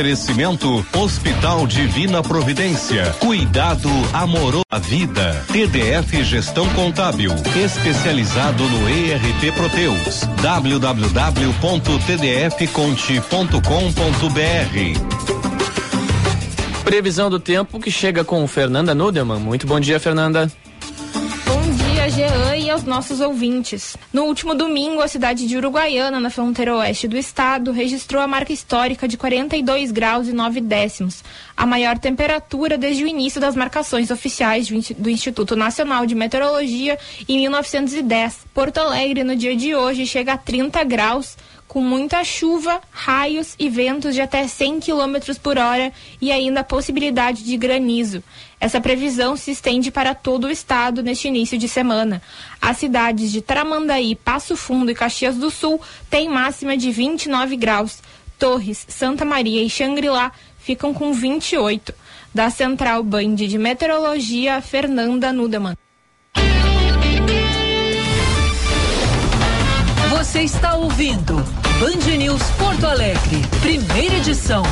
Oferecimento Hospital Divina Providência. Cuidado amoroso à vida. TDF Gestão Contábil. Especializado no ERP Proteus. www.tdfconte.com.br. Previsão do tempo que chega com Fernanda Nudelman. Muito bom dia, Fernanda. Bom dia, Jean. Aos nossos ouvintes. No último domingo, a cidade de Uruguaiana, na fronteira oeste do estado, registrou a marca histórica de 42 graus e 9 décimos, a maior temperatura desde o início das marcações oficiais do Instituto Nacional de Meteorologia em 1910. Porto Alegre, no dia de hoje, chega a 30 graus com muita chuva, raios e ventos de até 100 km por hora e ainda a possibilidade de granizo. Essa previsão se estende para todo o estado neste início de semana. As cidades de Tramandaí, Passo Fundo e Caxias do Sul têm máxima de 29 graus. Torres, Santa Maria e Xangri-Lá ficam com 28. Da Central Band de Meteorologia, Fernanda Nudeman. Você está ouvindo Band News Porto Alegre, primeira edição.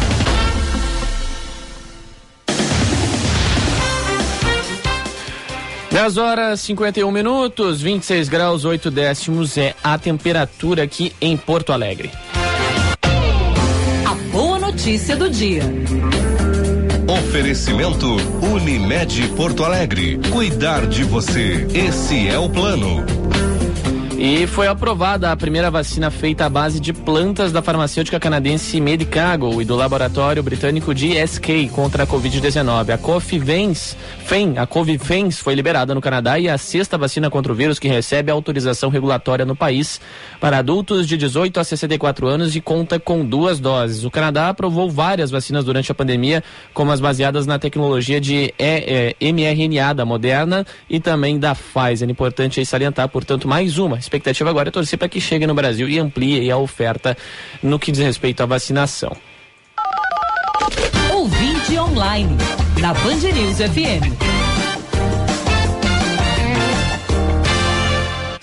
Dez horas 51 minutos, 26 graus 8 décimos é a temperatura aqui em Porto Alegre. A boa notícia do dia. Oferecimento Unimed Porto Alegre. Cuidar de você. Esse é o plano. E foi aprovada a primeira vacina feita à base de plantas da farmacêutica canadense Medicago e do laboratório britânico GSK contra a Covid-19. A Cofivens, FEM, a Covifens foi liberada no Canadá e é a sexta vacina contra o vírus que recebe autorização regulatória no país para adultos de 18 a 64 anos e conta com duas doses. O Canadá aprovou várias vacinas durante a pandemia, como as baseadas na tecnologia de mRNA da Moderna e também da Pfizer. É importante salientar, portanto, mais uma expectativa agora é torcer para que chegue no Brasil e amplie a oferta no que diz respeito à vacinação. Ouvinte online, na Band News FM.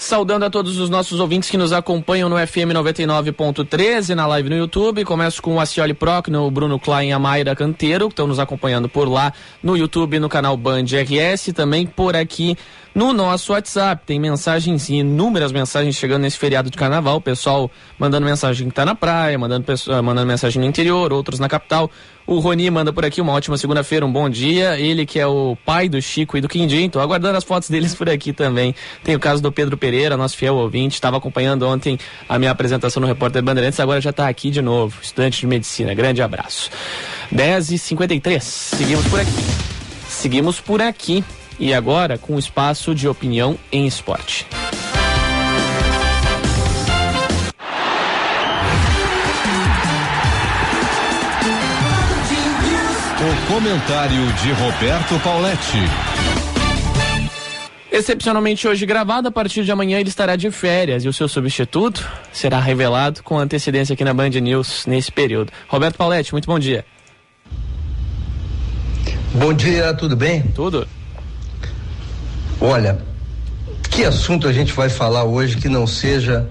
Saudando a todos os nossos ouvintes que nos acompanham no FM 99.13 na live no YouTube. Começo com o Acioli Proc, no Bruno Klein e a Mayra Canteiro, que estão nos acompanhando por lá no YouTube, no canal Band RS, também por aqui no nosso WhatsApp. Tem mensagens, inúmeras mensagens chegando nesse feriado de carnaval. O pessoal mandando mensagem que tá na praia, mandando, mandando mensagem no interior, outros na capital. O Roni manda por aqui uma ótima segunda-feira, um bom dia. Ele que é o pai do Chico e do Quindim, tô aguardando as fotos deles por aqui também. Tem o caso do Pedro Pereira, nosso fiel ouvinte, estava acompanhando ontem a minha apresentação no Repórter Bandeirantes, agora já está aqui de novo, estudante de medicina. Grande abraço. 10h53, seguimos por aqui. Seguimos por aqui e agora com o espaço de opinião em esporte. Comentário de Roberto Pauletti. Excepcionalmente hoje gravado, a partir de amanhã ele estará de férias e o seu substituto será revelado com antecedência aqui na Band News nesse período. Roberto Pauletti, muito bom dia. Bom dia, tudo bem? Tudo. Olha, que assunto a gente vai falar hoje que não seja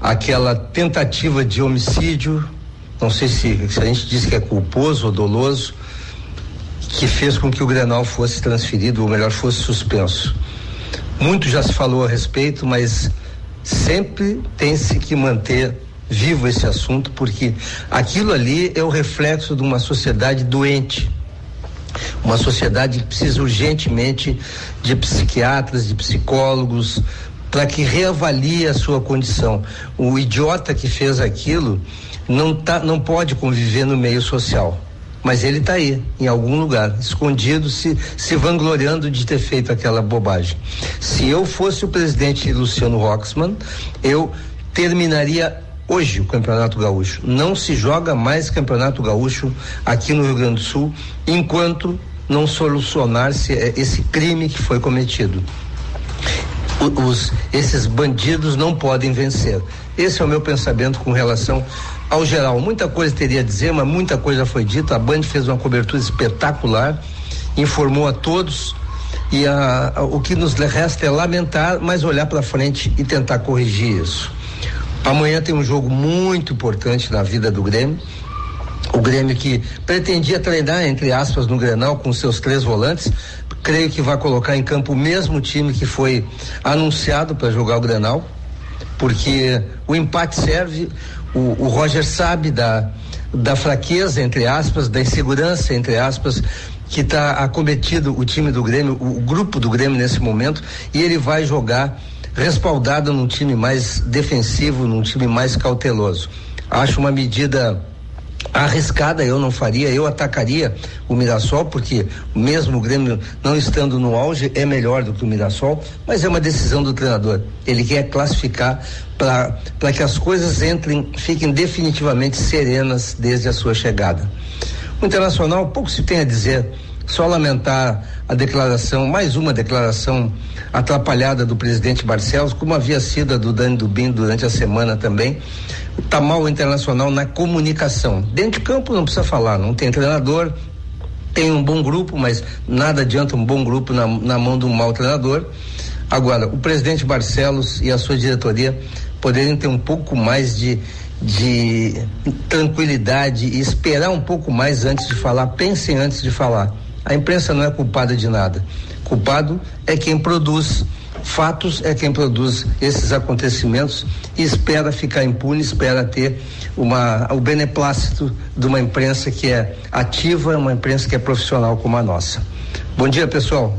aquela tentativa de homicídio, não sei se, se a gente diz que é culposo ou doloso, que fez com que o Grenal fosse transferido, ou melhor, fosse suspenso. Muito já se falou a respeito, mas sempre tem-se que manter vivo esse assunto, porque aquilo ali é o reflexo de uma sociedade doente. Uma sociedade que precisa urgentemente de psiquiatras, de psicólogos, para que reavalie a sua condição. O idiota que fez aquilo não, tá, não pode conviver no meio social mas ele está aí, em algum lugar, escondido, se, se vangloriando de ter feito aquela bobagem. Se eu fosse o presidente Luciano Roxman, eu terminaria hoje o Campeonato Gaúcho. Não se joga mais Campeonato Gaúcho aqui no Rio Grande do Sul enquanto não solucionar-se eh, esse crime que foi cometido. Os, esses bandidos não podem vencer. Esse é o meu pensamento com relação ao geral. Muita coisa teria a dizer, mas muita coisa foi dita. A Band fez uma cobertura espetacular, informou a todos. E a, a, o que nos resta é lamentar, mas olhar para frente e tentar corrigir isso. Amanhã tem um jogo muito importante na vida do Grêmio. O Grêmio que pretendia treinar, entre aspas, no Grenal com seus três volantes. Creio que vai colocar em campo o mesmo time que foi anunciado para jogar o Grenal, porque o empate serve, o, o Roger sabe da, da fraqueza, entre aspas, da insegurança, entre aspas, que está acometido o time do Grêmio, o, o, grupo do Grêmio nesse momento, e ele vai jogar respaldada num time mais defensivo, num time mais cauteloso. Acho uma medida arriscada, eu não faria, eu atacaria o Mirassol, porque mesmo o Grêmio não estando no auge, é melhor do que o Mirassol, mas é uma decisão do treinador. Ele quer classificar para que as coisas entrem, fiquem definitivamente serenas desde a sua chegada. O Internacional, pouco se tem a dizer, só lamentar a declaração, mais uma declaração atrapalhada do presidente Barcelos, como havia sido a do Dani Dubin durante a semana também. Está mal o internacional na comunicação. Dentro de campo não precisa falar, não tem treinador, tem um bom grupo, mas nada adianta um bom grupo na, na mão de um mau treinador. Agora, o presidente Barcelos e a sua diretoria poderiam ter um pouco mais de, de tranquilidade e esperar um pouco mais antes de falar, pensem antes de falar a imprensa não é culpada de nada. Culpado é quem produz fatos, é quem produz esses acontecimentos e espera ficar impune, espera ter uma, o beneplácito de uma imprensa que é ativa, uma imprensa que é profissional como a nossa. Bom dia, pessoal.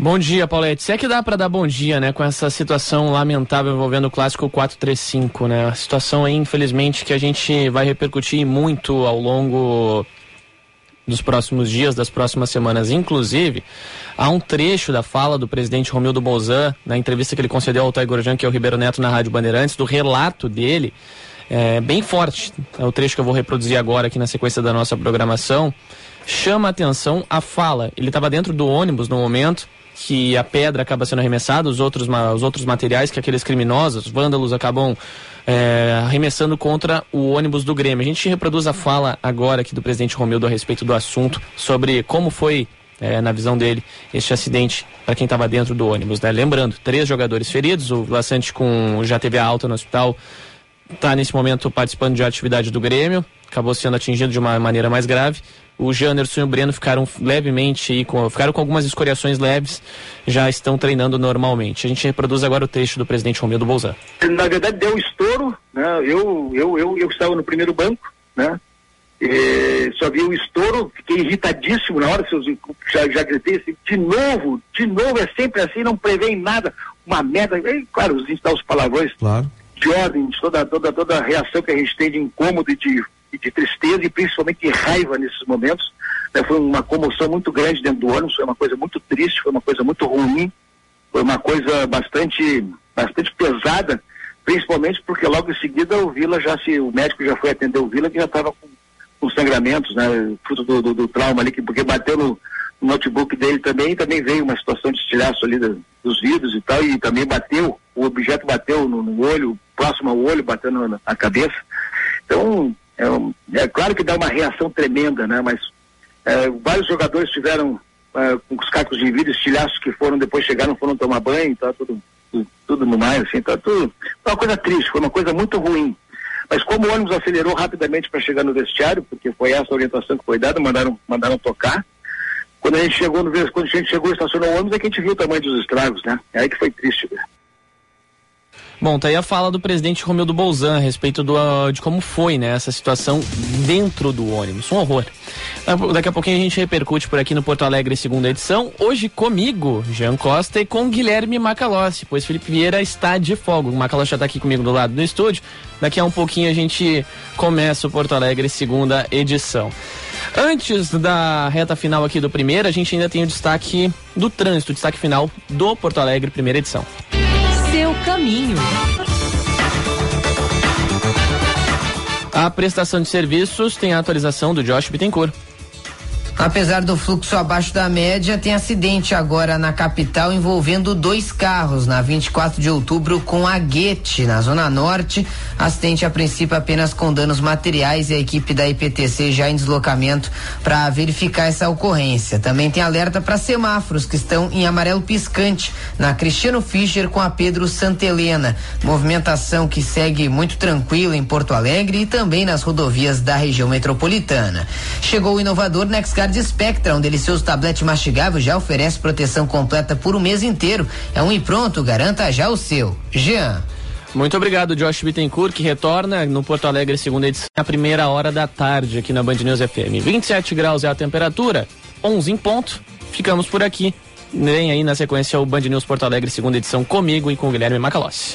Bom dia, Paulette. Se é que dá para dar bom dia, né, com essa situação lamentável envolvendo o clássico 435, né? A situação aí, infelizmente, que a gente vai repercutir muito ao longo dos próximos dias, das próximas semanas. Inclusive, há um trecho da fala do presidente Romildo Bolzan, na entrevista que ele concedeu ao Taigor Jan, que é o Ribeiro Neto na Rádio Bandeirantes, do relato dele, é, bem forte. É o trecho que eu vou reproduzir agora aqui na sequência da nossa programação. Chama atenção a fala. Ele estava dentro do ônibus no momento que a pedra acaba sendo arremessada, os outros, os outros materiais que aqueles criminosos, vândalos, acabam é, arremessando contra o ônibus do Grêmio. A gente reproduz a fala agora aqui do presidente Romildo a respeito do assunto, sobre como foi, é, na visão dele, este acidente para quem estava dentro do ônibus. Né? Lembrando, três jogadores feridos, o Lassante com já teve a alta no hospital, está nesse momento participando de atividade do Grêmio, acabou sendo atingido de uma maneira mais grave o Janderson e o Breno ficaram levemente aí, com, ficaram com algumas escoriações leves, já estão treinando normalmente. A gente reproduz agora o trecho do presidente Romildo Bolzan. Na verdade deu estouro, né? Eu, eu, eu, eu estava no primeiro banco, né? E só vi o estouro, fiquei irritadíssimo na hora, já, já gritei assim, de novo, de novo, é sempre assim, não prevê nada, uma merda, e, claro, os, os palavrões claro. de ordem, de toda, toda, toda a reação que a gente tem de incômodo e de de tristeza e principalmente de raiva nesses momentos. Né? Foi uma comoção muito grande dentro do ônibus, foi uma coisa muito triste, foi uma coisa muito ruim, foi uma coisa bastante, bastante pesada, principalmente porque logo em seguida o Vila já se, o médico já foi atender o Vila que já estava com, com, sangramentos, né? Fruto do, do, do, trauma ali, que, porque bateu no, no notebook dele também, também veio uma situação de estilhaço ali da, dos vidros e tal, e também bateu, o objeto bateu no, no olho, próximo ao olho, batendo na, na cabeça. Então, é, é, claro que dá uma reação tremenda, né? Mas é, vários jogadores tiveram é, com os cacos de vidro, estilhaços que foram, depois chegaram, foram tomar banho, tá tudo, tudo, tudo no mais, assim, tá tudo. Foi uma coisa triste, foi uma coisa muito ruim. Mas como o ônibus acelerou rapidamente para chegar no vestiário, porque foi essa a orientação que foi dada, mandaram, mandaram tocar. Quando a gente chegou no quando a gente chegou estacionou o ônibus, é que a gente viu o tamanho dos estragos, né? É aí que foi triste, ver. Bom, tá aí a fala do presidente Romildo Bolzan a respeito do, uh, de como foi né, essa situação dentro do ônibus. Um horror. Daqui a pouquinho a gente repercute por aqui no Porto Alegre, segunda edição. Hoje comigo, Jean Costa, e com Guilherme Macalossi, pois Felipe Vieira está de folga. O Macalossi já está aqui comigo do lado do estúdio. Daqui a um pouquinho a gente começa o Porto Alegre, segunda edição. Antes da reta final aqui do primeiro, a gente ainda tem o destaque do trânsito, o destaque final do Porto Alegre, primeira edição seu caminho. A prestação de serviços tem a atualização do Josh Bittencourt. Apesar do fluxo abaixo da média, tem acidente agora na capital envolvendo dois carros na 24 de outubro com a Guete, na Zona Norte. Acidente a princípio apenas com danos materiais e a equipe da IPTC já em deslocamento para verificar essa ocorrência. Também tem alerta para semáforos que estão em amarelo piscante na Cristiano Fischer com a Pedro Santelena. Movimentação que segue muito tranquila em Porto Alegre e também nas rodovias da região metropolitana. Chegou o inovador NextGuard de Spectra, um delicioso tablete mastigável, já oferece proteção completa por um mês inteiro. É um e pronto, garanta já o seu. Jean. Muito obrigado, Josh Bittencourt, que retorna no Porto Alegre, segunda edição, na primeira hora da tarde, aqui na Band News FM. 27 graus é a temperatura, 11 em ponto. Ficamos por aqui. Vem aí na sequência o Band News Porto Alegre, segunda edição, comigo e com o Guilherme Macalossi.